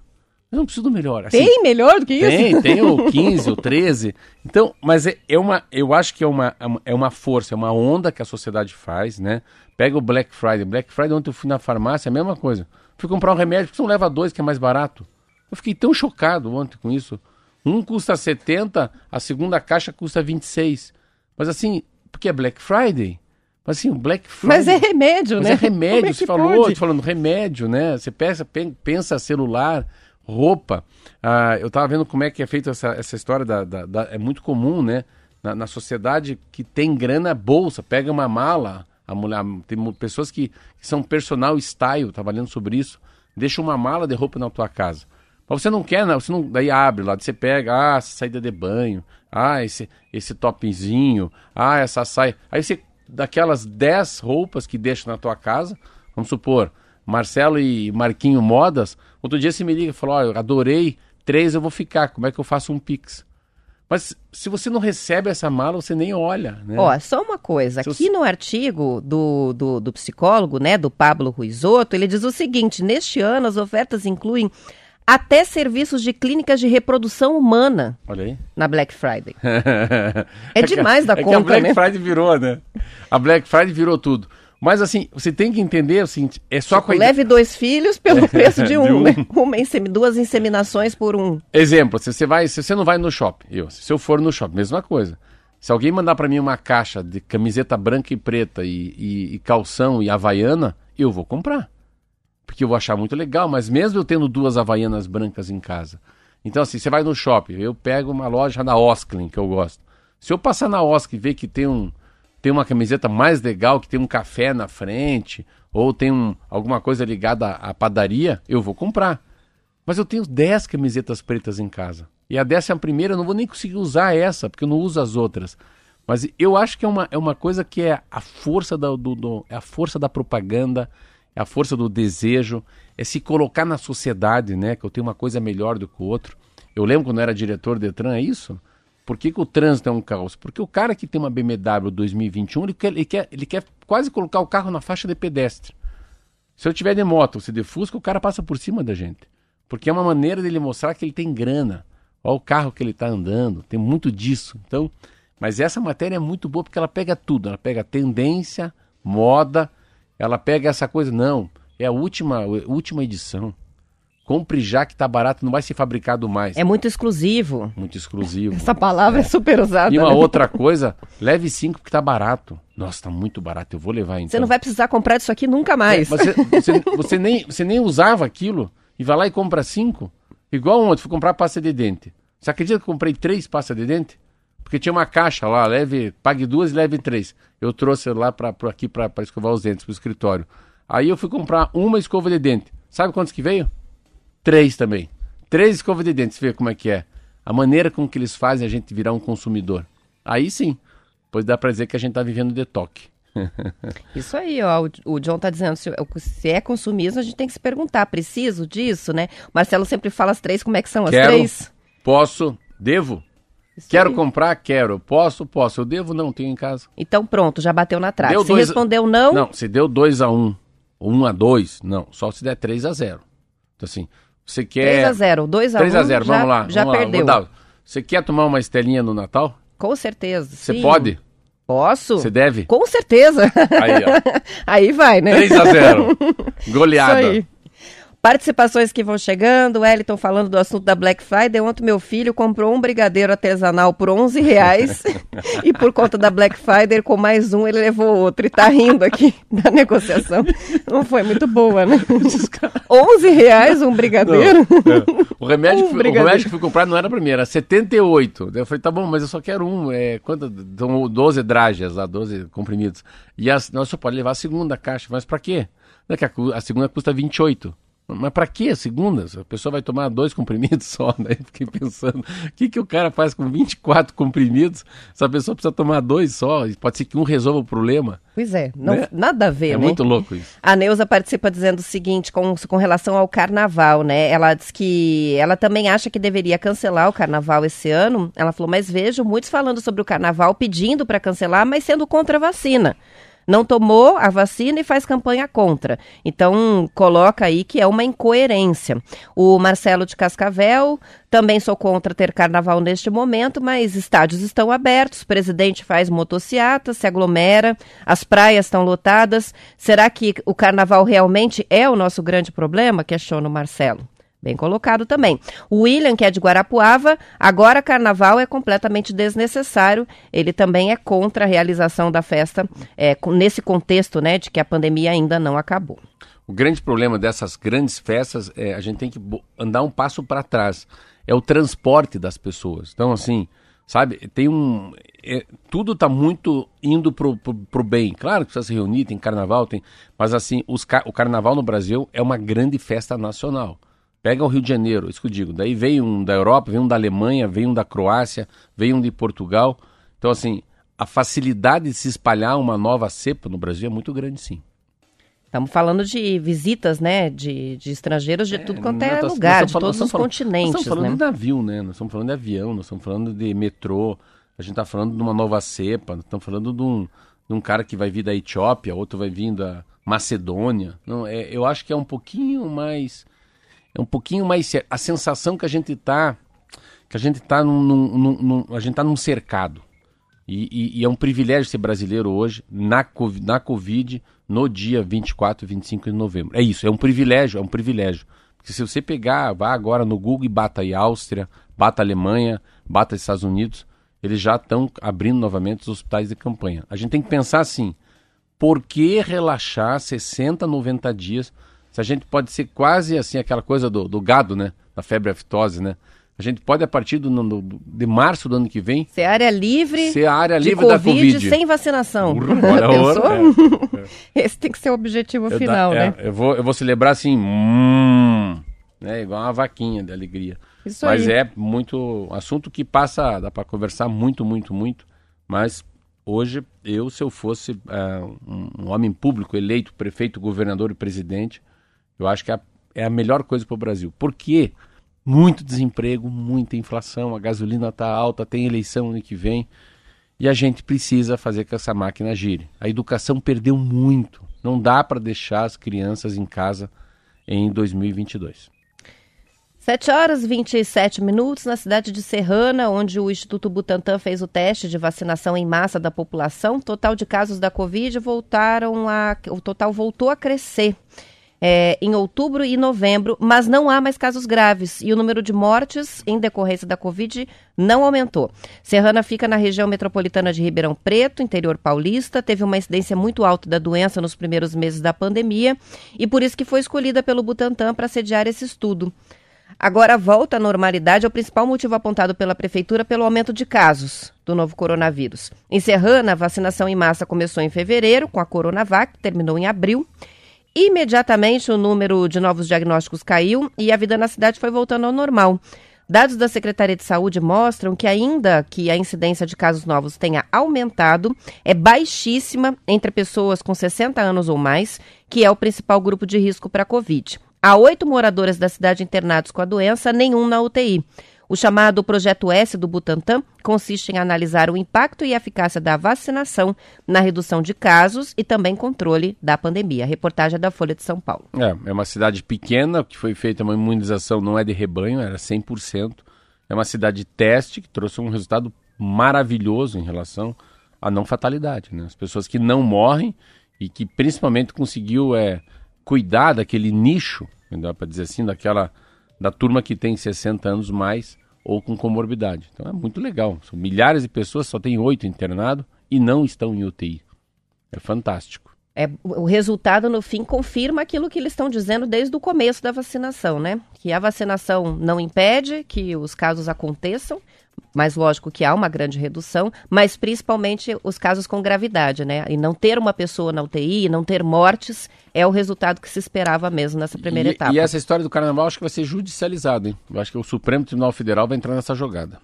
Eu não preciso do melhor. Assim, tem melhor do que isso? Tem, tem o 15, o 13. Então, mas é, é, uma, eu acho que é uma, é uma força, é uma onda que a sociedade faz, né? Pega o Black Friday. Black Friday, ontem eu fui na farmácia, a mesma coisa. Fui comprar um remédio, porque você não leva dois, que é mais barato. Eu fiquei tão chocado ontem com isso. Um custa 70, a segunda caixa custa 26. Mas assim, porque é Black Friday. Mas assim, o Black Friday. Mas é remédio, mas né? É remédio, é você falou, falando remédio, né? Você pensa, pensa celular roupa. Ah, eu estava vendo como é que é feita essa, essa história da, da, da, É muito comum, né? Na, na, sociedade que tem grana, bolsa, pega uma mala, A mulher, tem pessoas que, que são personal style, tá valendo sobre isso. Deixa uma mala de roupa na tua casa. Mas você não quer, não, você não, daí abre lá, você pega, ah, essa saída de banho, ah, esse, esse topzinho, ah, essa saia. Aí você, daquelas 10 roupas que deixa na tua casa, vamos supor, Marcelo e Marquinho Modas, outro dia você me liga e falou, ó, eu adorei, três eu vou ficar, como é que eu faço um pix? Mas se você não recebe essa mala, você nem olha, né? Ó, só uma coisa, Se aqui você- no artigo do, do, do psicólogo, né, do Pablo Ruizotto, ele diz o seguinte, neste ano as ofertas incluem até serviços de clínicas de reprodução humana Olha aí. na Black Friday. É demais da é que a conta, Black né? Friday virou, né? A Black Friday virou tudo. Mas assim, você tem que entender o seguinte, é só com a Leve dois filhos pelo preço de de um, um. né? Uma duas inseminações por um. Exemplo, se você vai, se você não vai no shopping, eu, se eu for no shopping, mesma coisa. Se alguém mandar pra mim uma caixa de camiseta branca e preta e, e- e calção e havaiana, eu vou comprar. Porque eu vou achar muito legal, mas mesmo eu tendo duas havaianas brancas em casa. Então assim, você vai no shopping, eu pego uma loja na Osklin, que eu gosto. Se eu passar na Osklin e ver que tem um tem uma camiseta mais legal, que tem um café na frente, ou tem um, alguma coisa ligada à, à padaria, eu vou comprar. Mas eu tenho 10 camisetas pretas em casa. E a décima primeira eu não vou nem conseguir usar essa, porque eu não uso as outras. Mas eu acho que é uma, é uma coisa que é a força da, do, do- é a força da propaganda, a força do desejo, é se colocar na sociedade, né? Que eu tenho uma coisa melhor do que o outro. Eu lembro quando eu era diretor do Detran, é isso? Por que, que o trânsito é um caos? Porque o cara que tem uma BMW 2021, ele quer, ele quer, ele quer quase colocar o carro na faixa de pedestre. Se eu tiver de moto se de Fusca, o cara passa por cima da gente. Porque é uma maneira dele mostrar que ele tem grana. Olha o carro que ele está andando. Tem muito disso. Então, mas essa matéria é muito boa porque ela pega tudo. Ela pega tendência, moda. Ela pega essa coisa. Não, é a última, última edição. Compre já que tá barato, não vai ser fabricado mais. É muito exclusivo. Muito exclusivo. Essa palavra é, super usada. E uma né? outra coisa, leve cinco porque tá barato. Nossa, tá muito barato, eu vou levar então. Você não vai precisar comprar disso aqui nunca mais. É, você, você, você nem, você nem usava aquilo e vai lá e compra cinco. Igual ontem, fui comprar pasta de dente. Você acredita que eu comprei três pastas de dente? Porque tinha uma caixa lá, leve, pague duas e leve três. Eu trouxe lá pra aqui para escovar os dentes, pro escritório. Aí eu fui comprar uma escova de dente. Sabe quantos que veio? Três também. Três escovas de dente, você vê como é que é. A maneira com que eles fazem a gente virar um consumidor. Aí sim, pois dá pra dizer que a gente tá vivendo detox. Isso aí, ó. O, o John tá dizendo, se, se é consumismo, a gente tem que se perguntar, preciso disso, né? O Marcelo sempre fala as três, como é que são as Quero, três? posso, devo. Isso Quero aí. comprar, quero. Posso, posso. Eu devo, não, tenho em casa. Então pronto, já bateu na trave. Deu Se dois- respondeu não, Não, se deu 2 a 1 um, ou 1 um a 2 não. Só se der 3 a 0 Então assim, você quer... 3 a 0 2 a 1 3 a 0 já, vamos lá. já vamos lá. perdeu. Dar- Você quer tomar uma estelinha no Natal? Com certeza. Você sim. pode? Posso? Você deve? Com certeza. Aí, ó. aí vai, né? 3 a 0 Goleada. Isso aí. Participações que vão chegando, o Wellington falando do assunto da Black Friday. Ontem meu filho comprou um brigadeiro artesanal por 11 reais e por conta da Black Friday, com mais um, ele levou outro. E tá rindo aqui da negociação. Não foi muito boa, né? 11 reais um brigadeiro? Não, é. O remédio, Um que fui- o brigadeiro. remédio que fui comprar não era pra mim, era 78. Daí eu falei, tá bom, mas eu só quero um. É, quanto, são 12 drágeas lá, 12 comprimidos. E as, nós só pode levar a segunda caixa. Mas pra quê? Não é que a, a segunda custa 28. Mas pra que a segunda? A pessoa vai tomar dois comprimidos só. Eu fiquei pensando, o que, que o cara faz com 24 comprimidos se a pessoa precisa tomar dois só? Pode ser que um resolva o problema. Pois é, não, Né? nada a ver, É né? muito louco isso. A Neuza participa dizendo o seguinte, com, com relação ao carnaval, né? Ela diz que ela também acha que deveria cancelar o carnaval esse ano. Ela falou, mas vejo muitos falando sobre o carnaval pedindo para cancelar, mas sendo contra a vacina. Não tomou a vacina e faz campanha contra. Então, coloca aí que é uma incoerência. O Marcelo de Cascavel, também sou contra ter carnaval neste momento, mas estádios estão abertos, o presidente faz motociata, se aglomera, as praias estão lotadas. Será que o carnaval realmente é o nosso grande problema? Questiona o Marcelo. Bem colocado também. O William, que é de Guarapuava, agora carnaval é completamente desnecessário. Ele também é contra a realização da festa é, nesse contexto né, de que a pandemia ainda não acabou. O grande problema dessas grandes festas é a gente tem que andar um passo para trás. É o transporte das pessoas. Então, assim, sabe? Tem um. é, tudo tá muito indo pro, pro bem. Claro que precisa se reunir, tem carnaval, tem. Mas assim, os, o carnaval no Brasil é uma grande festa nacional. Pega o Rio de Janeiro, isso que eu digo. Daí veio um da Europa, veio um da Alemanha, veio um da Croácia, veio um de Portugal. Então, assim, a facilidade de se espalhar uma nova cepa no Brasil é muito grande, sim. Estamos falando de visitas, né, de, de estrangeiros de tudo quanto é nós- lugar, de falando- todos os falando- continentes, Nós estamos falando né? de navio, né? Nós estamos falando de avião, nós estamos falando de metrô, a gente está falando de uma nova cepa, nós estamos falando de um, de um cara que vai vir da Etiópia, outro vai vir da Macedônia. Não, é, eu acho que é um pouquinho mais. É um pouquinho mais sério. A sensação que a gente está. Que a gente num, num- num- num- a gente tá num cercado. E, e- e é um privilégio ser brasileiro hoje, na, Covid- na Covid, no dia 24 e 25 de novembro. É isso, é um privilégio, é um privilégio. Porque se você pegar, vá agora no Google e bata aí Áustria, bata Alemanha, bata Estados Unidos, eles já estão abrindo novamente os hospitais de campanha. A gente tem que pensar assim, por que relaxar 60, 90 dias, se a gente pode ser quase assim, aquela coisa do, do gado, né? Da febre aftosa, né? A gente pode, a partir do, do- de março do ano que vem, Ser área livre ser a área livre COVID, da Covid. sem vacinação. Ora, Pensou? ora, Esse tem que ser o objetivo Eu final, da- é, né? Eu vou, eu vou celebrar assim, hum, né? Igual uma vaquinha de alegria. Isso mas aí. é muito assunto que passa, dá para conversar muito, muito, muito. Mas hoje eu, se eu fosse é, um, um homem público eleito, prefeito, governador e presidente, eu acho que é a, é melhor coisa para o Brasil. Por quê? Muito desemprego, muita inflação, a gasolina está alta, tem eleição ano que vem. E a gente precisa fazer que essa máquina gire. A educação perdeu muito. Não dá para deixar as crianças em casa em 2022. 7 horas e 27 minutos na cidade de Serrana, onde o Instituto Butantan fez o teste de vacinação em massa da população. Total de casos da Covid voltaram a. O total voltou a crescer. É, em outubro e novembro, mas não há mais casos graves e o número de mortes em decorrência da Covid não aumentou. Serrana fica na região metropolitana de Ribeirão Preto, interior paulista, teve uma incidência muito alta da doença nos primeiros meses da pandemia e por isso que foi escolhida pelo Butantan para sediar esse estudo. Agora, volta à normalidade é o principal motivo apontado pela Prefeitura pelo aumento de casos do novo coronavírus. Em Serrana, a vacinação em massa começou em fevereiro, com a Coronavac, terminou em abril. Imediatamente, o número de novos diagnósticos caiu e a vida na cidade foi voltando ao normal. Dados da Secretaria de Saúde mostram que, ainda que a incidência de casos novos tenha aumentado, é baixíssima entre pessoas com 60 anos ou mais, que é o principal grupo de risco para a Covid. Há oito moradores da cidade internados com a doença, nenhum na UTI. O chamado Projeto S do Butantan consiste em analisar o impacto e eficácia da vacinação na redução de casos e também controle da pandemia. Reportagem da Folha de São Paulo. É, é uma cidade pequena, que foi feita uma imunização, não é de rebanho, era 100%. É uma cidade teste que trouxe um resultado maravilhoso em relação à não fatalidade. Né? As pessoas que não morrem e que principalmente conseguiu é, cuidar daquele nicho, dá para dizer assim, daquela da turma que tem 60 anos mais ou com comorbidade. Então é muito legal. São milhares de pessoas, só tem oito internados e não estão em UTI. É fantástico. É, o resultado, no fim, confirma aquilo que eles estão dizendo desde o começo da vacinação, né? Que a vacinação não impede que os casos aconteçam, mas lógico que há uma grande redução, mas principalmente os casos com gravidade, né? E não ter uma pessoa na UTI, não ter mortes, é o resultado que se esperava mesmo nessa primeira e, etapa. E essa história do carnaval acho que vai ser judicializado, hein? Eu acho que o Supremo Tribunal Federal vai entrar nessa jogada.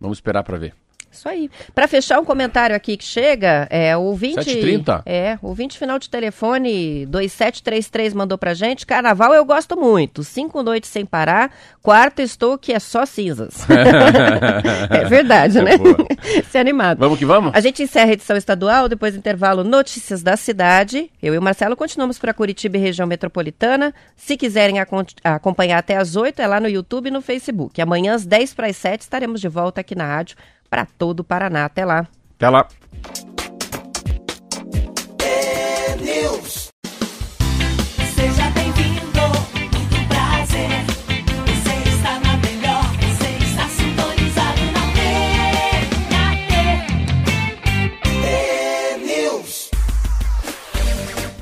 Vamos esperar para ver. Isso aí. Para fechar um comentário aqui que chega, é o 20 7h30? É, o 20 final de telefone 2733 mandou pra gente. Carnaval eu gosto muito. Cinco noites sem parar. Quarto estou que é só cinzas. é verdade, né? Boa. Se animado. Vamos que vamos? A gente encerra a edição estadual, depois do intervalo Notícias da Cidade. Eu e o Marcelo continuamos para Curitiba e região metropolitana. Se quiserem acompanhar até às 8, é lá no YouTube e no Facebook. Amanhã, às 10 para as 7, estaremos de volta aqui na rádio para todo o Paraná. Até lá. Até lá.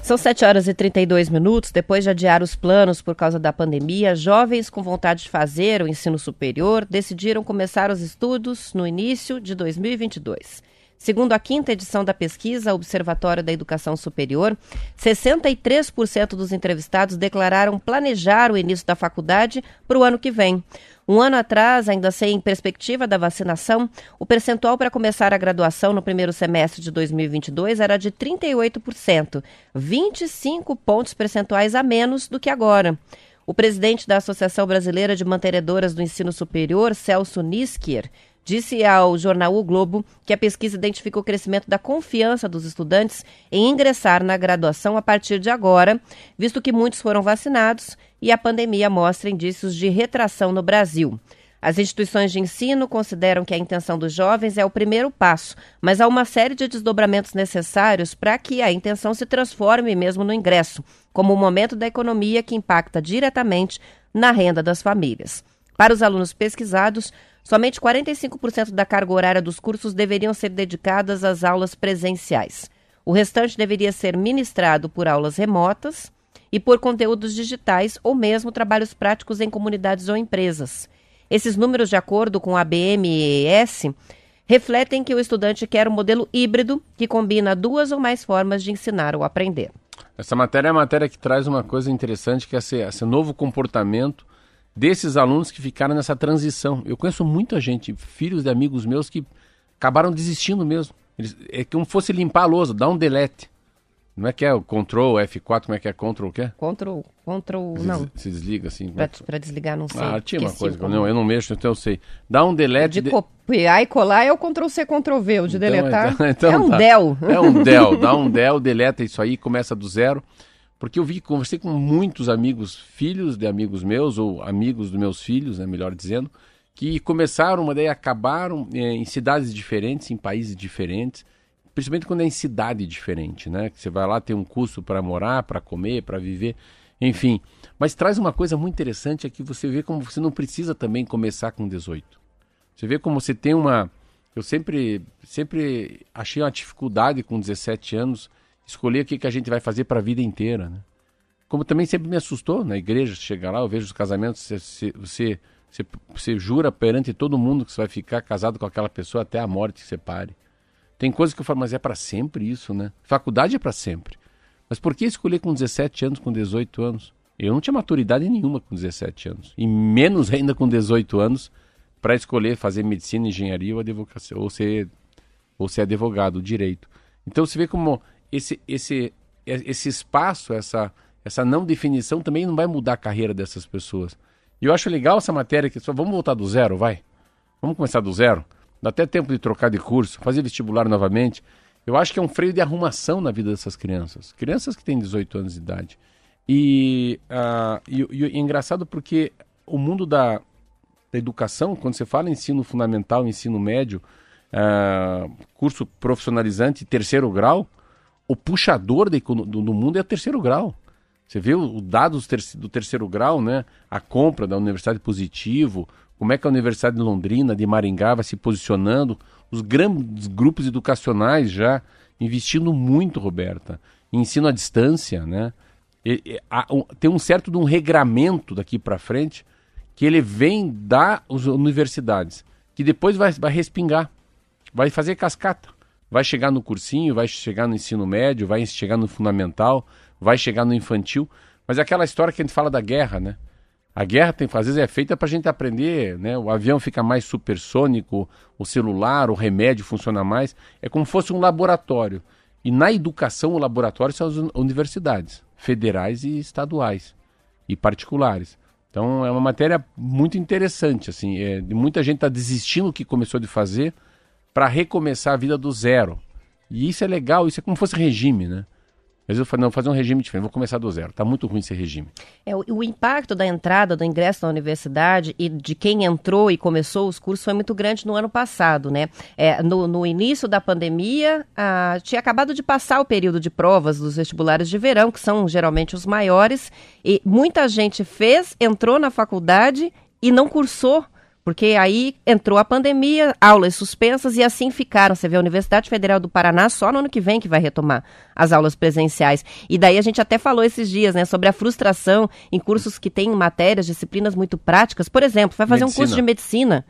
São 7 horas e 32 minutos. Depois de adiar os planos por causa da pandemia, jovens com vontade de fazer o ensino superior decidiram começar os estudos no início de 2022. Segundo a quinta edição da pesquisa Observatório da Educação Superior, 63% dos entrevistados declararam planejar o início da faculdade para o ano que vem. Um ano atrás, ainda sem perspectiva da vacinação, o percentual para começar a graduação no primeiro semestre de 2022 era de 38%, 25 pontos percentuais a menos do que agora. O presidente da Associação Brasileira de Mantenedoras do Ensino Superior, Celso Niskier, disse ao jornal O Globo que a pesquisa identificou o crescimento da confiança dos estudantes em ingressar na graduação a partir de agora, visto que muitos foram vacinados e a pandemia mostra indícios de retração no Brasil. As instituições de ensino consideram que a intenção dos jovens é o primeiro passo, mas há uma série de desdobramentos necessários para que a intenção se transforme mesmo no ingresso, como o momento da economia que impacta diretamente na renda das famílias. Para os alunos pesquisados, Somente 45% da carga horária dos cursos deveriam ser dedicadas às aulas presenciais. O restante deveria ser ministrado por aulas remotas e por conteúdos digitais ou mesmo trabalhos práticos em comunidades ou empresas. Esses números, de acordo com a BMES, refletem que o estudante quer um modelo híbrido que combina duas ou mais formas de ensinar ou aprender. Essa matéria é a matéria que traz uma coisa interessante, que é esse, esse novo comportamento desses alunos que ficaram nessa transição. Eu conheço muita gente, filhos de amigos meus, que acabaram desistindo mesmo. Eles, é como fosse limpar a lousa, dar um delete. Não é que é o Ctrl F4, como é que é Ctrl o quê? Ctrl, Ctrl, Se, não. se desliga assim. Para desligar, não sei. Ah, tinha uma coisa como- não, eu não mexo, então eu sei. Dá um delete. De copiar e colar é o Ctrl C, Ctrl V, o de Então, deletar. então- então é um tá. del. É um del, dá um del, deleta isso aí, começa do zero. Porque eu vi, conversei com muitos amigos, filhos de amigos meus, ou amigos dos meus filhos, né, melhor dizendo, que começaram, mas daí acabaram eh, em cidades diferentes, em países diferentes, principalmente quando é em cidade diferente, né? Que você vai lá, tem um custo para morar, para comer, para viver, enfim. Mas traz uma coisa muito interessante é que você vê como você não precisa também começar com 18. Você vê como você tem uma. Eu sempre, sempre achei uma dificuldade com 17 anos escolher o que, que a gente vai fazer para a vida inteira, né? Como também sempre me assustou na igreja, você chega lá, eu vejo os casamentos, você, você, você, você, você jura perante todo mundo que você vai ficar casado com aquela pessoa até a morte que separe. Tem coisas que eu falo, mas é para sempre isso, né? Faculdade é para sempre. Mas por que escolher com 17 anos, com 18 anos? Eu não tinha maturidade nenhuma com 17 anos. E menos ainda com 18 anos para escolher fazer medicina, engenharia ou advocacia, ou ser, ou ser advogado, direito. Então você vê como esse, esse, esse espaço, essa, essa não definição também não vai mudar a carreira dessas pessoas. E eu acho legal essa matéria que só vamos voltar do zero, vai. Vamos começar do zero. Dá até tempo de trocar de curso, fazer vestibular novamente. Eu acho que é um freio de arrumação na vida dessas crianças. Crianças que têm 18 anos de idade. E, ah, e, e é engraçado porque o mundo da, da educação, quando você fala ensino fundamental, ensino médio, ah, curso profissionalizante, terceiro grau, o puxador do, do mundo é o terceiro grau. Você vê o, o dados ter- do terceiro grau, né? A compra da Universidade Positivo, como é que a Universidade de Londrina, de Maringá, vai se posicionando, os grandes grupos educacionais já investindo muito, Roberta, em ensino à distância, né? E- e- há um- tem um certo de um regramento daqui para frente que ele vem das universidades, que depois vai, vai respingar, vai fazer cascata. Vai chegar no cursinho, vai chegar no ensino médio, vai chegar no fundamental, vai chegar no infantil. Mas é aquela história que a gente fala da guerra, né? A guerra tem, às vezes é feita para a gente aprender, né? O avião fica mais supersônico, o celular, o remédio funciona mais. É como se fosse um laboratório. E na educação, o laboratório são as uni- universidades, federais e estaduais, e particulares. Então é uma matéria muito interessante, assim. É, muita gente está desistindo do que começou de fazer para recomeçar a vida do zero. E isso é legal, isso é como se fosse regime, né? Mas eu falei, não, vou fazer um regime diferente, vou começar do zero. Tá muito ruim esse regime. É, o, o impacto da entrada, do ingresso na universidade e de quem entrou e começou os cursos foi muito grande no ano passado, né? É, no, no início da pandemia, tinha acabado de passar o período de provas dos vestibulares de verão, que são geralmente os maiores, e muita gente fez, entrou na faculdade e não cursou Porque aí entrou a pandemia, aulas suspensas e assim ficaram. Você vê a Universidade Federal do Paraná só no ano que vem que vai retomar as aulas presenciais. E daí a gente até falou esses dias, né, sobre a frustração em cursos que têm matérias, disciplinas muito práticas. Por exemplo, vai fazer um curso Medicina. de medicina.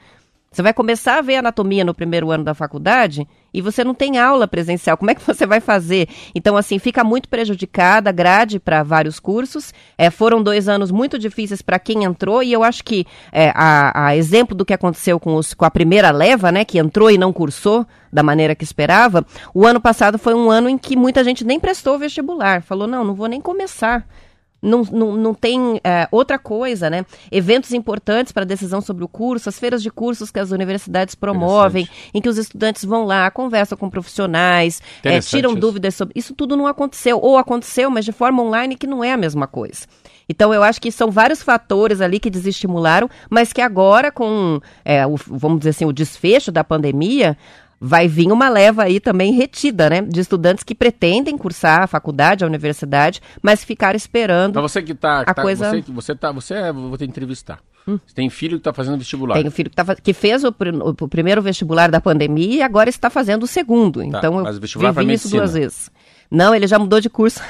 Você vai começar a ver anatomia no primeiro ano da faculdade e você não tem aula presencial. Como é que você vai fazer? Então, assim, fica muito prejudicada a grade para vários cursos. É, foram dois anos muito difíceis para quem entrou e eu acho que é, a, a exemplo do que aconteceu com, os, com a primeira leva, né, que entrou e não cursou da maneira que esperava, o ano passado foi um ano em que muita gente nem prestou vestibular. Falou, não, não vou nem começar. Não, não, não tem é, outra coisa, né? Eventos importantes para a decisão sobre o curso, as feiras de cursos que as universidades promovem, em que os estudantes vão lá, conversam com profissionais, é, tiram isso. dúvidas sobre. Isso tudo não aconteceu. Ou aconteceu, mas de forma online, que não é a mesma coisa. Então, eu acho que são vários fatores ali que desestimularam, mas que agora, com, é, o, vamos dizer assim, o desfecho da pandemia, vai vir uma leva aí também retida, né? De estudantes que pretendem cursar a faculdade, a universidade, mas ficaram esperando. Pra você que tá. A tá- coisa- Você, você tá. Você é. Vou te entrevistar. Você tem filho que tá fazendo vestibular. Tem um filho que, tá que fez o, o- primeiro vestibular da pandemia e agora está fazendo o segundo. então eu mas vestibular vivi isso duas vezes. Não, ele já mudou de curso.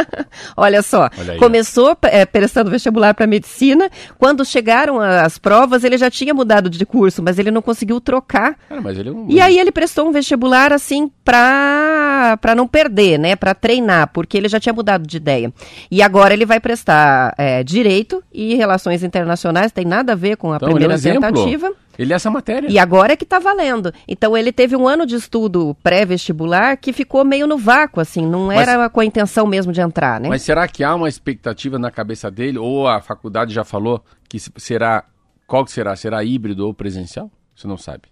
Olha só, Olha começou é, prestando vestibular para medicina. Quando chegaram as provas, ele já tinha mudado de curso, mas ele não conseguiu trocar. Cara, é um. E aí ele prestou um vestibular assim pra, pra não perder, né? Pra treinar, porque ele já tinha mudado de ideia. E agora ele vai prestar é, direito e relações internacionais, tem nada a ver com a Então, ele é um primeira exemplo. Ele é essa matéria. E agora é que tá valendo. Então ele teve um ano de estudo pré-vestibular que ficou meio no vácuo, assim, não Mas- era com a intenção mesmo de entrar, né? Mas será que há uma expectativa na cabeça dele? Ou a faculdade já falou que se- será. Qual que será? Será híbrido ou presencial? Você não sabe.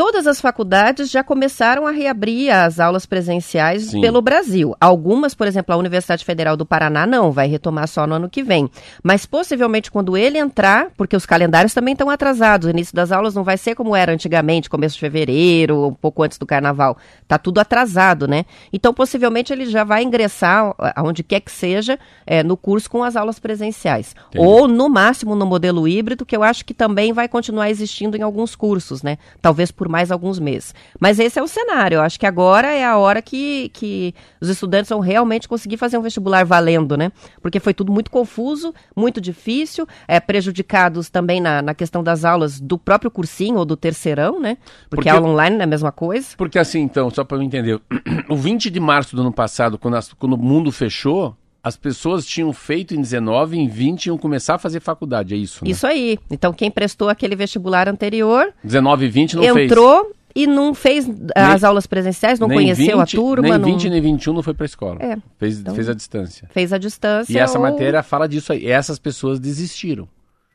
Todas as faculdades já começaram a reabrir as aulas presenciais Sim. pelo Brasil. Algumas, por exemplo, a Universidade Federal do Paraná não, vai retomar só no ano que vem. Mas possivelmente quando ele entrar, porque os calendários também estão atrasados, o início das aulas não vai ser como era antigamente, começo de fevereiro, um pouco antes do carnaval. Tá tudo atrasado, né? Então possivelmente ele já vai ingressar, aonde quer que seja, é, no curso com as aulas presenciais. Entendi. Ou no máximo no modelo híbrido, que eu acho que também vai continuar existindo em alguns cursos, né? Talvez por mais alguns meses. Mas esse é o cenário. Eu acho que agora é a hora que, que os estudantes vão realmente conseguir fazer um vestibular valendo, né? Porque foi tudo muito confuso, muito difícil, é, prejudicados também na, na questão das aulas do próprio cursinho ou do terceirão, né? Porque, Porque- a aula online não é a mesma coisa. Porque assim, então, só para eu entender, o 20 de março do ano passado, quando, as- quando o mundo fechou, as pessoas tinham feito em 19, em 20 iam começar a fazer faculdade, é isso? Né? Isso aí. Então, quem prestou aquele vestibular anterior 19 e 20 não fez. entrou e não fez as aulas presenciais, não Nem conheceu 20, a turma, Nem não 20 nem 21 não foi para escola. É. Fez, Então- fez a distância. fez a distância. E essa ou- matéria fala disso aí. Essas pessoas desistiram.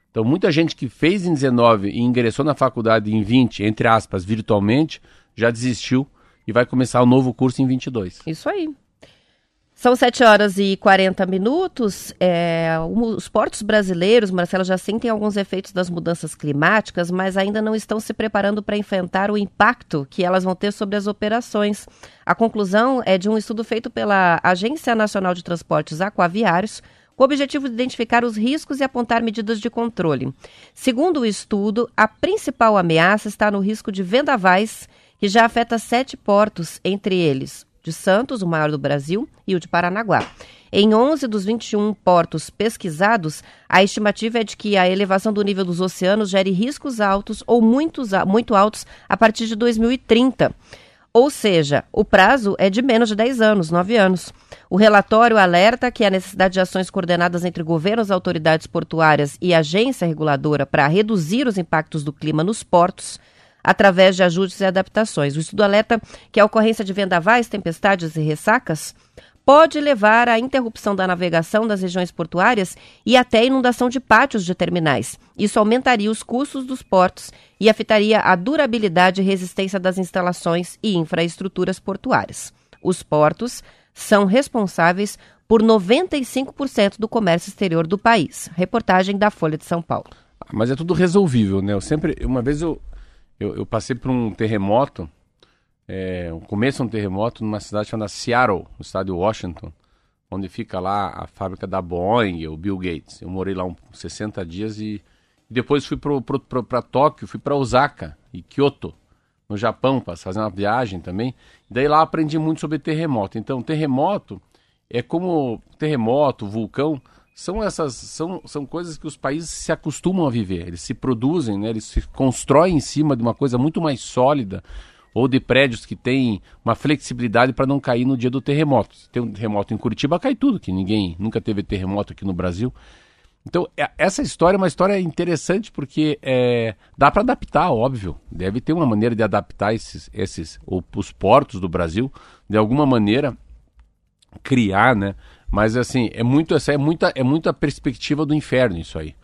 Então, muita gente que fez em 19 e ingressou na faculdade em 20, entre aspas, virtualmente, já desistiu e vai começar o novo curso em 22. Isso aí. São 7 horas e 40 minutos. É, os portos brasileiros, Marcelo, já sentem alguns efeitos das mudanças climáticas, mas ainda não estão se preparando para enfrentar o impacto que elas vão ter sobre as operações. A conclusão é de um estudo feito pela Agência Nacional de Transportes Aquaviários, com o objetivo de identificar os riscos e apontar medidas de controle. Segundo o estudo, a principal ameaça está no risco de vendavais, que já afeta sete portos, entre eles de Santos, o maior do Brasil, e o de Paranaguá. Em 11 dos 21 portos pesquisados, a estimativa é de que a elevação do nível dos oceanos gere riscos altos ou muitos, muito altos a partir de 2030. Ou seja, o prazo é de menos de 10 anos, 9 anos. O relatório alerta que a necessidade de ações coordenadas entre governos, autoridades portuárias e agência reguladora para reduzir os impactos do clima nos portos através de ajustes e adaptações. O estudo alerta que a ocorrência de vendavais, tempestades e ressacas pode levar à interrupção da navegação das regiões portuárias e até inundação de pátios de terminais. Isso aumentaria os custos dos portos e afetaria a durabilidade e resistência das instalações e infraestruturas portuárias. Os portos são responsáveis por 95% do comércio exterior do país. Reportagem da Folha de São Paulo. Ah, Mas é tudo resolvível, né? Eu sempre, uma vez eu, eu, eu passei por um terremoto, é, o começo de um terremoto numa cidade chamada Seattle, no estado de Washington, onde fica lá a fábrica da Boeing, o Bill Gates. Eu morei lá uns 60 dias e, Depois fui para Tóquio, fui para Osaka e Kyoto, no Japão, para fazer uma viagem também. Daí lá aprendi muito sobre terremoto. Então, terremoto é como terremoto, vulcão, são essas são, são coisas que os países se acostumam a viver. Eles se produzem, né? eles se constroem em cima de uma coisa muito mais sólida ou de prédios que têm uma flexibilidade para não cair no dia do terremoto. Se tem um terremoto em Curitiba, cai tudo, que ninguém nunca teve terremoto aqui no Brasil. Então, é, essa história é uma história interessante porque é, dá para adaptar, óbvio. Deve ter uma maneira de adaptar esses, esses os portos do Brasil, de alguma maneira criar, né? Mas assim, é muito essa é muita é muita perspectiva do inferno isso aí.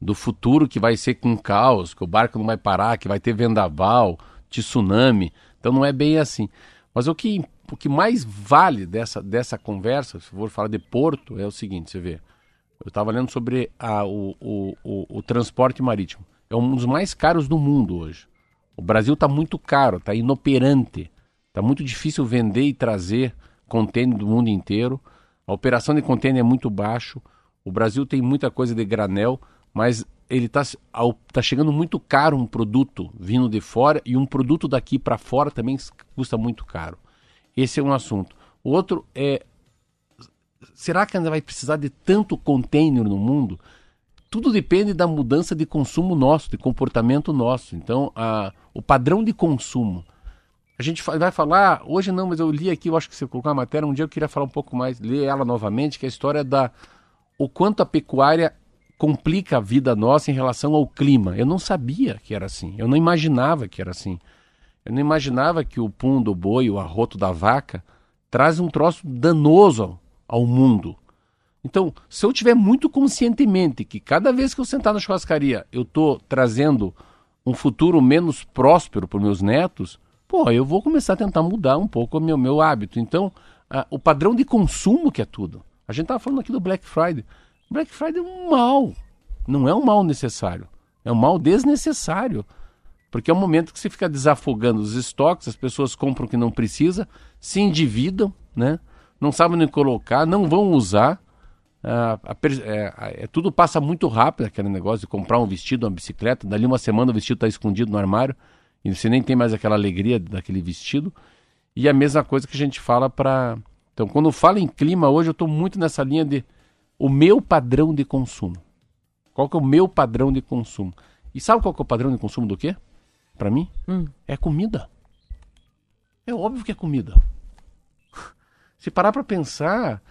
Do futuro que vai ser com caos, que o barco não vai parar, que vai ter vendaval, tsunami. Então não é bem assim. Mas o que o que mais vale dessa dessa conversa, se for falar de porto, é o seguinte, você vê. Eu estava lendo sobre a, o, o, o, o transporte marítimo. É um dos mais caros do mundo hoje. O Brasil está muito caro, está inoperante. Está muito difícil vender e trazer contêiner do mundo inteiro. A operação de contêiner é muito baixo. O Brasil tem muita coisa de granel, mas ele está tá chegando muito caro um produto vindo de fora e um produto daqui para fora também custa muito caro. Esse é um assunto. O outro é será que ainda vai precisar de tanto container no mundo? Tudo depende da mudança de consumo nosso, de comportamento nosso. Então, a, o padrão de consumo. A gente vai falar, hoje não, mas eu li aqui, eu acho que você colocou a matéria, um dia eu queria falar um pouco mais, ler ela novamente, que é a história da o quanto a pecuária complica a vida nossa em relação ao clima. Eu não sabia que era assim, eu não imaginava que era assim. Eu não imaginava que o pum do boi, o arroto da vaca, traz um troço danoso ao mundo. Então, se eu tiver muito conscientemente que cada vez que eu sentar na churrascaria eu estou trazendo um futuro menos próspero para meus netos, pô, eu vou começar a tentar mudar um pouco o meu, meu hábito. Então, a, o padrão de consumo que é tudo. A gente estava falando aqui do Black Friday. Black Friday é um mal. Não é um mal necessário. É um mal desnecessário. Porque é um momento que você fica desafogando os estoques, as pessoas compram o que não precisa, se endividam, né? não sabem nem colocar, não vão usar. Ah, a, é, é, tudo passa muito rápido, aquele negócio de comprar um vestido, uma bicicleta. Dali uma semana o vestido está escondido no armário e você nem tem mais aquela alegria daquele vestido. E a mesma coisa que a gente fala para. Então, quando fala em clima, hoje eu estou muito nessa linha de o meu padrão de consumo. Qual que é o meu padrão de consumo? E sabe qual que é o padrão de consumo do quê? Para mim? Hum. É comida. É óbvio que é comida. Se parar para pensar,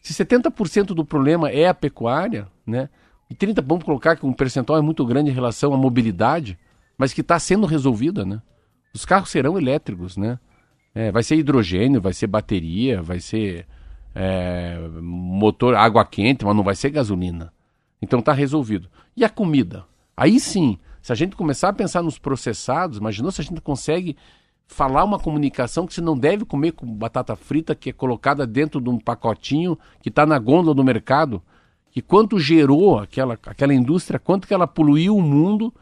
se 70% do problema é a pecuária, né? E 30, vamos colocar que um percentual é muito grande em relação à mobilidade, mas que está sendo resolvida, né? Os carros serão elétricos, né? É, vai ser hidrogênio, vai ser bateria, vai ser é, motor, água quente, mas não vai ser gasolina. Então está resolvido. E a comida? Aí sim, se a gente começar a pensar nos processados, imaginou se a gente consegue falar uma comunicação que você não deve comer com batata frita que é colocada dentro de um pacotinho que está na gôndola do mercado. Que quanto gerou aquela, aquela indústria, quanto que ela poluiu o mundo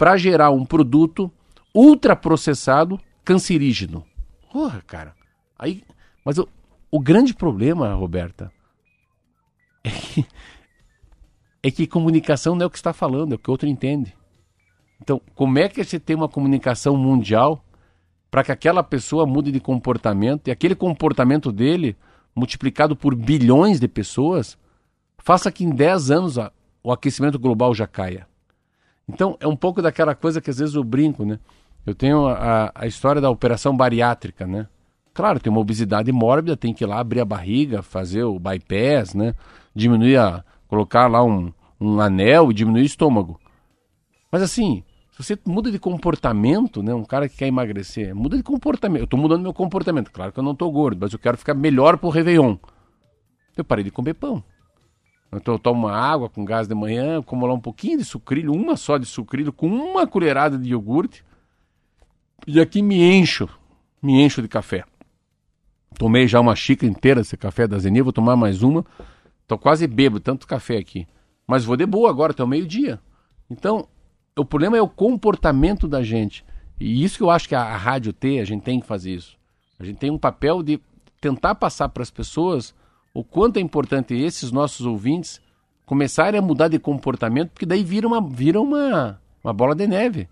para gerar um produto ultraprocessado cancerígeno. Porra, cara. Aí, mas o, o grande problema, Roberta, é que, é que comunicação não é o que está falando, é o que o outro entende. Então, como é que você tem uma comunicação mundial para que aquela pessoa mude de comportamento e aquele comportamento dele, multiplicado por bilhões de pessoas, faça que em 10 anos a, o aquecimento global já caia. Então, é um pouco daquela coisa que às vezes eu brinco, né? Eu tenho a, a história da operação bariátrica, né? Claro, tem uma obesidade mórbida, tem que ir lá abrir a barriga, fazer o bypass, né? Diminuir a. colocar lá um, um anel e diminuir o estômago. Mas assim, você muda de comportamento, né? Um cara que quer emagrecer, muda de comportamento. Eu estou mudando meu comportamento. Claro que eu não estou gordo, mas eu quero ficar melhor pro Réveillon. Eu parei de comer pão. Então eu tomo uma água com gás de manhã, lá um pouquinho de sucrilho, uma só de sucrilho, com uma colherada de iogurte. E aqui me encho, me encho de café. Tomei já uma xícara inteira desse café da Zeni, vou tomar mais uma. Tô quase bebo tanto café aqui. Mas vou de boa agora, até o meio-dia. Então, o problema é o comportamento da gente. E isso que eu acho que a, a rádio tem, a gente tem que fazer isso. A gente tem um papel de tentar passar para as pessoas o quanto é importante esses nossos ouvintes começarem a mudar de comportamento, porque daí vira uma, vira uma, uma bola de neve.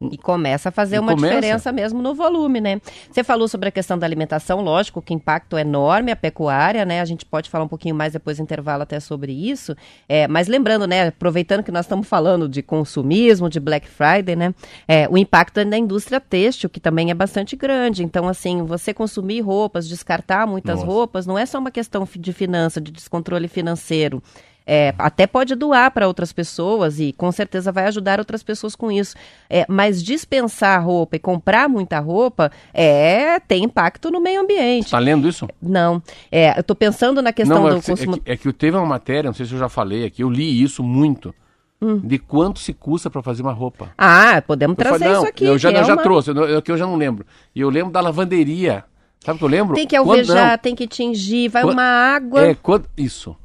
E começa a fazer E uma começa. diferença mesmo no volume, né? Você falou sobre a questão da alimentação, lógico que impacto é enorme a pecuária, né? A gente pode falar um pouquinho mais depois do intervalo até sobre isso. É, mas lembrando, né? Aproveitando que nós estamos falando de consumismo, de Black Friday, né? É, o impacto é na indústria têxtil, que também é bastante grande. Então, assim, você consumir roupas, descartar muitas Nossa. roupas, não é só uma questão de finança, de descontrole financeiro. É, até pode doar para outras pessoas e com certeza vai ajudar outras pessoas com isso. É, mas dispensar roupa e comprar muita roupa é tem impacto no meio ambiente. Tá lendo isso? Não, é, eu estou pensando na questão não, é do que, consumo. é, que, é que eu teve uma matéria, não sei se eu já falei aqui, eu li isso muito, Hum. de quanto se custa para fazer uma roupa. Ah, podemos Eu trazer falei, não, isso aqui. Eu já, eu é já uma- trouxe, eu, que eu já não lembro. E eu lembro da lavanderia. Sabe o que eu lembro? Tem que Quando- alvejar, tem que tingir, vai Quan- uma água. É, quanto, isso.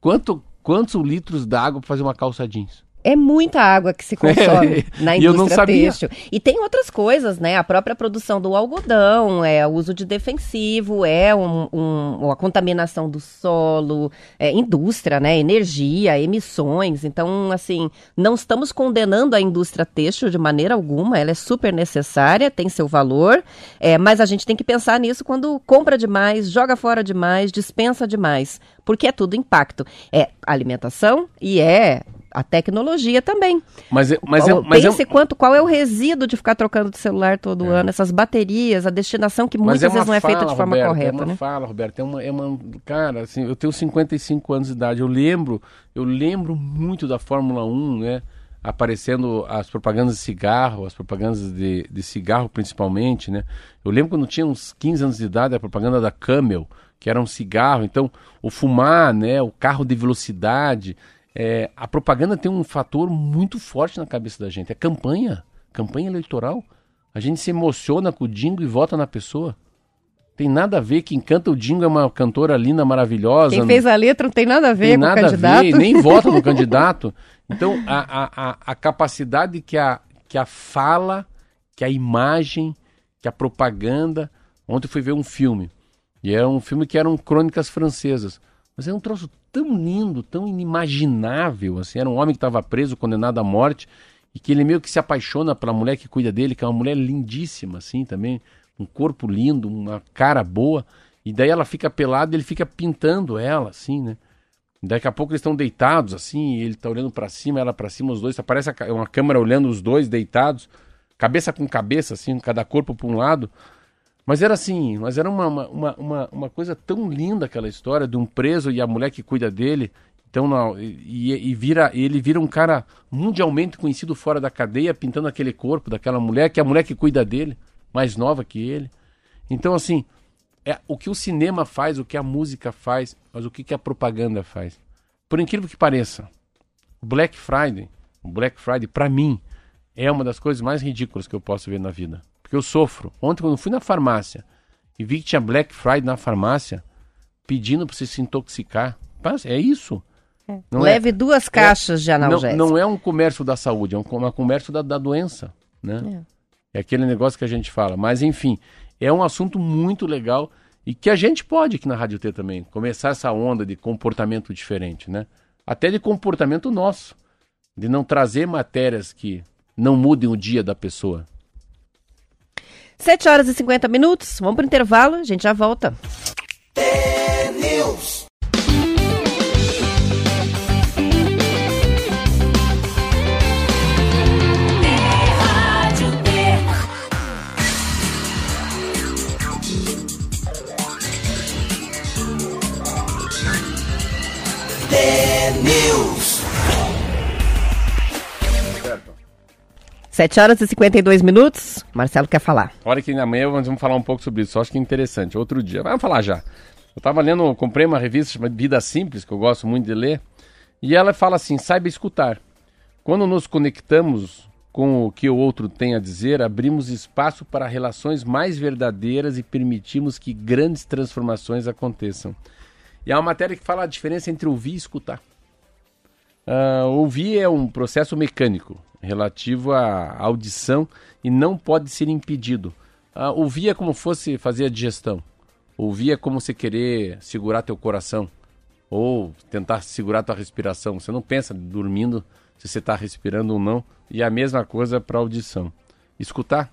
Quanto, quantos litros d'água para fazer uma calça jeans? É muita água que se consome na eu não indústria têxtil. E tem outras coisas, né? A própria produção do algodão, é o uso de defensivo, é um, um- a contaminação do solo, é indústria, né? Energia, emissões. Então, assim, não estamos condenando a indústria têxtil de maneira alguma. Ela é super necessária, tem seu valor, é, mas a gente tem que pensar nisso quando compra demais, joga fora demais, dispensa demais, porque é tudo impacto. É alimentação e é a tecnologia também. Mas, é- mas, é, Ó, mas, é, Pense quanto, qual é o resíduo de ficar trocando de celular todo ano, essas baterias, a destinação que mas muitas é vezes não é feita fala, de forma Roberto, correta, É uma né? fala, Roberto. É uma, é uma. Cara, assim, eu tenho 55 anos de idade. Eu lembro, eu lembro muito da Fórmula 1, né? Aparecendo as propagandas de cigarro, as propagandas de, de cigarro principalmente, né? Eu lembro quando eu tinha uns 15 anos de idade, a propaganda da Camel, que era um cigarro. Então, o fumar, né? O carro de velocidade. É, a propaganda tem um fator muito forte na cabeça da gente. É campanha, campanha eleitoral. A gente se emociona com o Dingo e vota na pessoa. Tem nada a ver. Quem canta o Dingo é uma cantora linda, maravilhosa. Quem fez a letra não tem nada a ver tem com o nada candidato. a ver, nem vota no candidato. Então, a, a, a, capacidade que a, que a fala, que a imagem, que a propaganda. Ontem fui ver um filme. E era um filme que eram crônicas francesas. Mas era um troço tão lindo, tão inimaginável. Assim, era um homem que estava preso, condenado à morte, e que ele meio que se apaixona pela mulher que cuida dele, que é uma mulher lindíssima, assim, também. Um corpo lindo, uma cara boa. E daí ela fica pelada e ele fica pintando ela, assim, né? Daqui a pouco eles estão deitados, assim, ele tá olhando pra cima, ela pra cima, os dois. Aparece uma câmera olhando os dois deitados, cabeça com cabeça, assim, cada corpo pra um lado. Mas era assim, mas era uma, uma, uma, uma, coisa tão linda aquela história de um preso e a mulher que cuida dele. Então, não, e, e vira, ele vira um cara mundialmente conhecido fora da cadeia, pintando aquele corpo daquela mulher, que é a mulher que cuida dele, mais nova que ele. Então, assim, é o que o cinema faz, o que a música faz, mas o que, que a propaganda faz. Por incrível que pareça, Black Friday, Black Friday, pra mim, é uma das coisas mais ridículas que eu posso ver na vida. Porque eu sofro. Ontem, quando eu fui na farmácia e vi que tinha Black Friday na farmácia, pedindo pra você se intoxicar. É isso. Não é- Leve duas caixas de não, analgésico. não é um comércio da saúde, é um, é um comércio da, da doença, né? É. aquele negócio que a gente fala. Mas, enfim, é um assunto muito legal e que a gente pode aqui na Rádio T também começar essa onda de comportamento diferente, né? Até de comportamento nosso, de não trazer matérias que não mudem o dia da pessoa. 7 horas e 50 minutos, vamos pro intervalo, a gente já volta. 7 horas e 52 minutos, Marcelo quer falar. Olha que amanhã vamos falar um pouco sobre isso. Acho que é interessante. Outro dia. Vamos falar já. Eu tava lendo, comprei uma revista chamada Vida Simples, que eu gosto muito de ler. E ela fala assim: saiba escutar. Quando nos conectamos com o que o outro tem a dizer, abrimos espaço para relações mais verdadeiras e permitimos que grandes transformações aconteçam. E há uma matéria que fala a diferença entre ouvir e escutar. Ah, ouvir é um processo mecânico relativo à audição e não pode ser impedido. Ah, ouvir é como fosse fazer a digestão. Ouvir é como você querer segurar teu coração. ou tentar segurar a tua respiração. Você não pensa dormindo se você está respirando ou não. E a mesma coisa para audição. Escutar.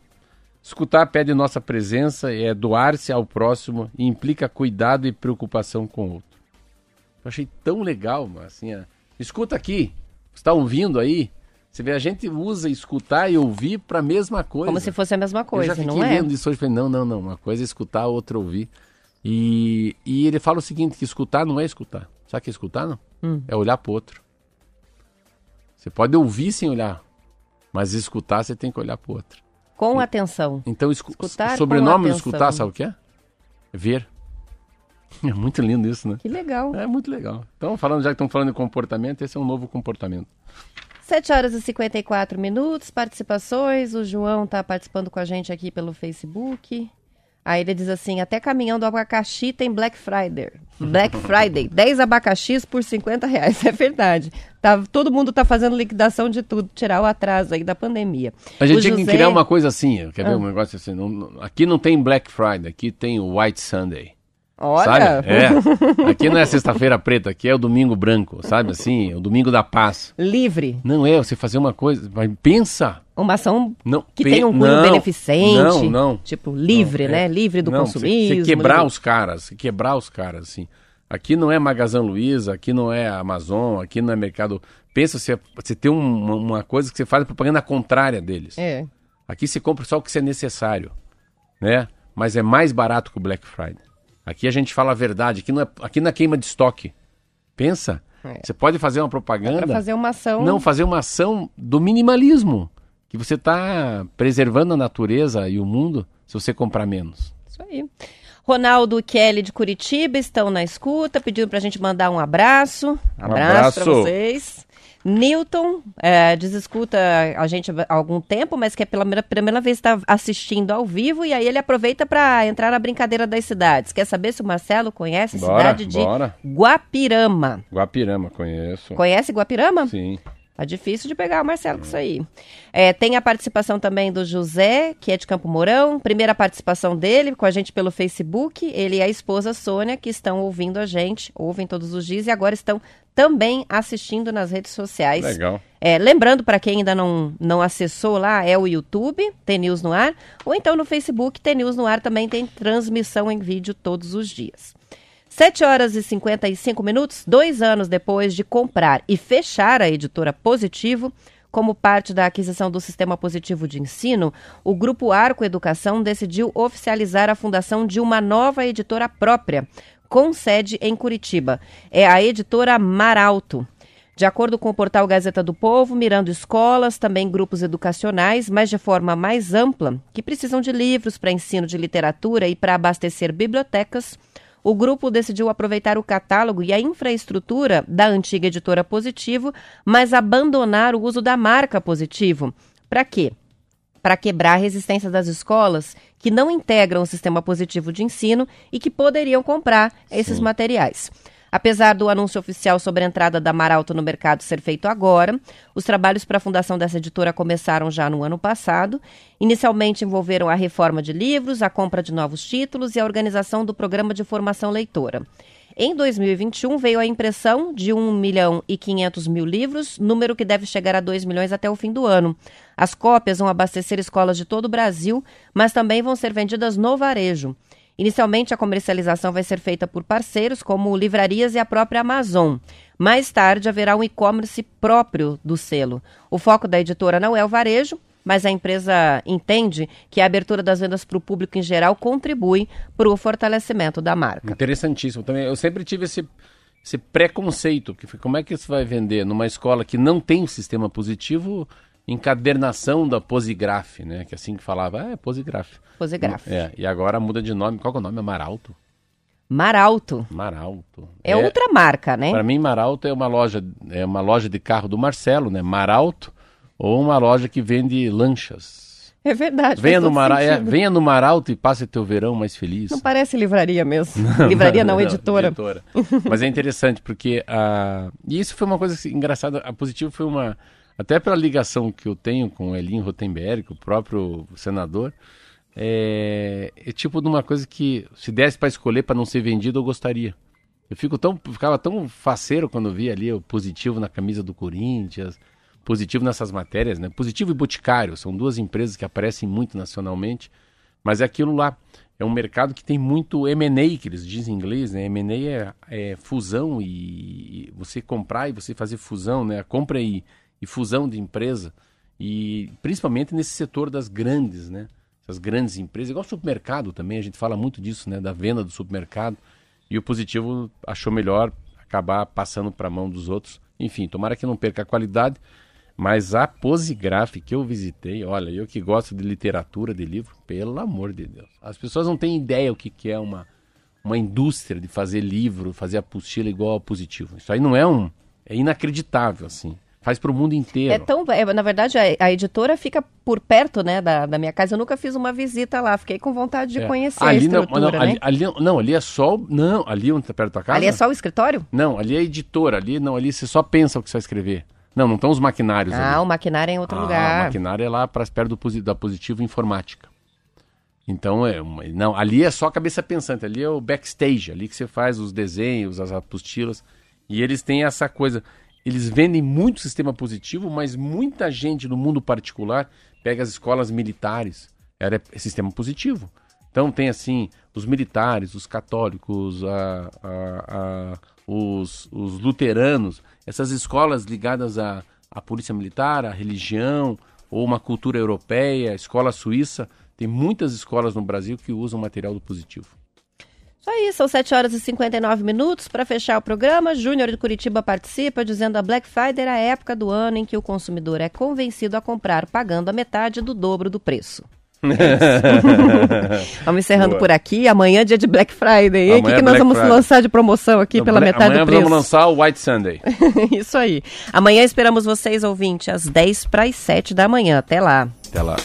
Escutar pede nossa presença, é doar-se ao próximo e implica cuidado e preocupação com o outro. Eu achei tão legal, assim, é, escuta aqui, está ouvindo aí? Você vê, a gente usa escutar e ouvir para a mesma coisa. Como se fosse a mesma coisa, Eu já fiquei não é? lendo isso hoje, falei, não, não, não, uma coisa é escutar, a outra ouvir. E, e ele fala o seguinte, que escutar não é escutar. Sabe o que é escutar, não? Hum. É olhar para outro. Você pode ouvir sem olhar, mas escutar você tem que olhar para outro. Com atenção. Então, escu Escutar sobrenome do escutar, sabe o que é? Ver. É muito lindo isso, né? Que legal. É muito legal. Então, falando, já que estão falando de comportamento, esse é um novo comportamento. 7 horas e 54 minutos, participações. O João está participando com a gente aqui pelo Facebook. Aí ele diz assim: até caminhão do abacaxi tem Black Friday. Black Friday, 10 abacaxis por 50 reais. É verdade. Tá, todo mundo está fazendo liquidação de tudo, tirar o atraso aí da pandemia. A gente O tinha que José- criar uma coisa assim, quer ver Ah. um negócio assim? não- aqui não tem Black Friday, aqui tem o White Sunday. Olha, Sabe? É. Aqui não é sexta-feira preta, aqui é o domingo branco, sabe assim? O domingo da paz. livre. Não é você fazer uma coisa, mas pensa. Uma ação Não, que pe- tem um cunho beneficente. Não, não. Tipo, livre, Não, né? é. Livre do Não, consumismo. Você quebrar livre- os caras, quebrar os caras, assim. Aqui não é Magazine Luiza, aqui não é Amazon, aqui não é Mercado. Pensa, você, você tem um- uma, uma coisa que você faz propaganda contrária deles. É. Aqui você compra só o que é necessário, né? Mas é mais barato que o Black Friday. Aqui a gente fala a verdade, aqui não é, aqui não é queima de estoque. Pensa, É. você pode fazer uma Para propaganda, fazer uma ação. não fazer uma ação do minimalismo, que você está preservando a natureza e o mundo se você comprar menos. Isso aí. Ronaldo e Kelly de Curitiba estão na escuta, pedindo pra gente mandar um abraço. Abraço, pra abraço. vocês. Newton é, desescuta a gente há algum tempo, mas que é pela primeira, primeira vez está assistindo ao vivo e aí ele aproveita para entrar na brincadeira das cidades. Quer saber se o Marcelo conhece a Bora, cidade de bora. Guapirama? Guapirama, conheço. Conhece Guapirama? Sim. Tá difícil de pegar o Marcelo com isso aí. É, tem a participação também do José, que é de Campo Mourão. Primeira participação dele com a gente pelo Facebook. Ele e a esposa Sônia, que estão ouvindo a gente, ouvem todos os dias e agora estão também assistindo nas redes sociais. Legal. É, lembrando, para quem ainda não, não acessou lá, é o YouTube, T News no ar, ou então no Facebook, T News no ar também tem transmissão em vídeo todos os dias. 7 horas e 55 minutos, dois anos depois de comprar e fechar a editora Positivo, como parte da aquisição do Sistema Positivo de Ensino, o Grupo Arco Educação decidiu oficializar a fundação de uma nova editora própria, com sede em Curitiba. É a editora Maralto. De acordo com o portal Gazeta do Povo, mirando escolas, também grupos educacionais, mas de forma mais ampla, que precisam de livros para ensino de literatura e para abastecer bibliotecas, o grupo decidiu aproveitar o catálogo e a infraestrutura da antiga editora Positivo, mas abandonar o uso da marca Positivo. Para quê? Para quebrar a resistência das escolas que não integram o sistema positivo de ensino e que poderiam comprar esses materiais. Apesar do anúncio oficial sobre a entrada da Maralto no mercado ser feito agora, os trabalhos para a fundação dessa editora começaram já no ano passado. Inicialmente envolveram a reforma de livros, a compra de novos títulos e a organização do programa de formação leitora. Em 2021, veio a impressão de 1 milhão e 500 mil livros, número que deve chegar a 2 milhões até o fim do ano. As cópias vão abastecer escolas de todo o Brasil, mas também vão ser vendidas no varejo. Inicialmente, a comercialização vai ser feita por parceiros como livrarias e a própria Amazon. Mais tarde, haverá um e-commerce próprio do selo. O foco da editora não é o varejo, mas a empresa entende que a abertura das vendas para o público em geral contribui para o fortalecimento da marca. Interessantíssimo. Também, eu sempre tive esse, esse preconceito, que foi, como é que você vai vender numa escola que não tem um sistema positivo encadernação da Posigraf, né? Que é assim que falava, ah, é Posigraf. Posigraf. É, e agora muda de nome. Qual que é o nome? É Maralto? Maralto. Maralto. É, outra marca, né? Para mim, Maralto é uma loja, é uma loja de carro do Marcelo, né? Maralto, ou uma loja que vende lanchas. É verdade. Venha no, Mara... é, venha no Maralto e passe teu verão mais feliz. Não parece livraria mesmo. livraria não, editora. editora. Mas é interessante porque a e isso foi uma coisa assim, engraçada. A Positivo foi uma até pela ligação que eu tenho com o Elin Rotenberg, o próprio senador, é, é tipo de uma coisa que se desse para escolher para não ser vendido eu gostaria. Eu fico tão, ficava tão faceiro quando via ali o positivo na camisa do Corinthians, positivo nessas matérias, né? Positivo e Boticário são duas empresas que aparecem muito nacionalmente, mas é aquilo lá. É um mercado que tem muito M&A, que eles dizem em inglês, né? M&A é, é fusão e, você comprar e você fazer fusão, né? A compra e, e fusão de empresa e principalmente nesse setor das grandes, né? Essas grandes empresas, igual supermercado também, a gente fala muito disso, né? Da venda do supermercado. E o positivo achou melhor acabar passando para a mão dos outros. Enfim, tomara que não perca a qualidade. Mas a Posigraf que eu visitei, olha, eu que gosto de literatura, de livro, pelo amor de Deus. As pessoas não têm ideia o que, que é uma, uma indústria de fazer livro, fazer apostila igual ao positivo. Isso aí não é um. É inacreditável, assim. Faz para o mundo inteiro. É tão, é, na verdade, a, a editora fica por perto, né, da, da minha casa. Eu nunca fiz uma visita lá, fiquei com vontade de É. conhecer ali a não, não, né? ali, ali- não, ali é só. Não, ali onde tá perto da casa? Ali é só o escritório? Não, ali é editora, ali não, ali você só pensa o que você vai escrever. Não, não estão os maquinários Ah, ali. o maquinário é em outro Ah, lugar. O maquinário é lá para perto do, da Positivo Informática. Então, é uma- não, ali é só cabeça pensante, ali é o backstage, ali que você faz os desenhos, as apostilas. E eles têm essa coisa, eles vendem muito sistema positivo, mas muita gente no mundo particular pega as escolas militares, era é sistema positivo. Então tem assim, os militares, os católicos, a- a- a- os, os luteranos, essas escolas ligadas à, à polícia militar, à religião, ou uma cultura europeia, escola suíça, tem muitas escolas no Brasil que usam material do positivo. Só isso, são 7 horas e 59 minutos. Para fechar o programa, Júnior de Curitiba participa dizendo a Black Friday é a época do ano em que o consumidor é convencido a comprar pagando a metade do dobro do preço. É vamos encerrando Boa. por aqui. Amanhã é dia de Black Friday. O que, é que, nós Black vamos Friday. lançar de promoção aqui pela metade do preço? Amanhã vamos lançar o White Sunday. Isso aí. Amanhã esperamos vocês, ouvintes, às 10 para as 7 da manhã. Até lá. Até lá.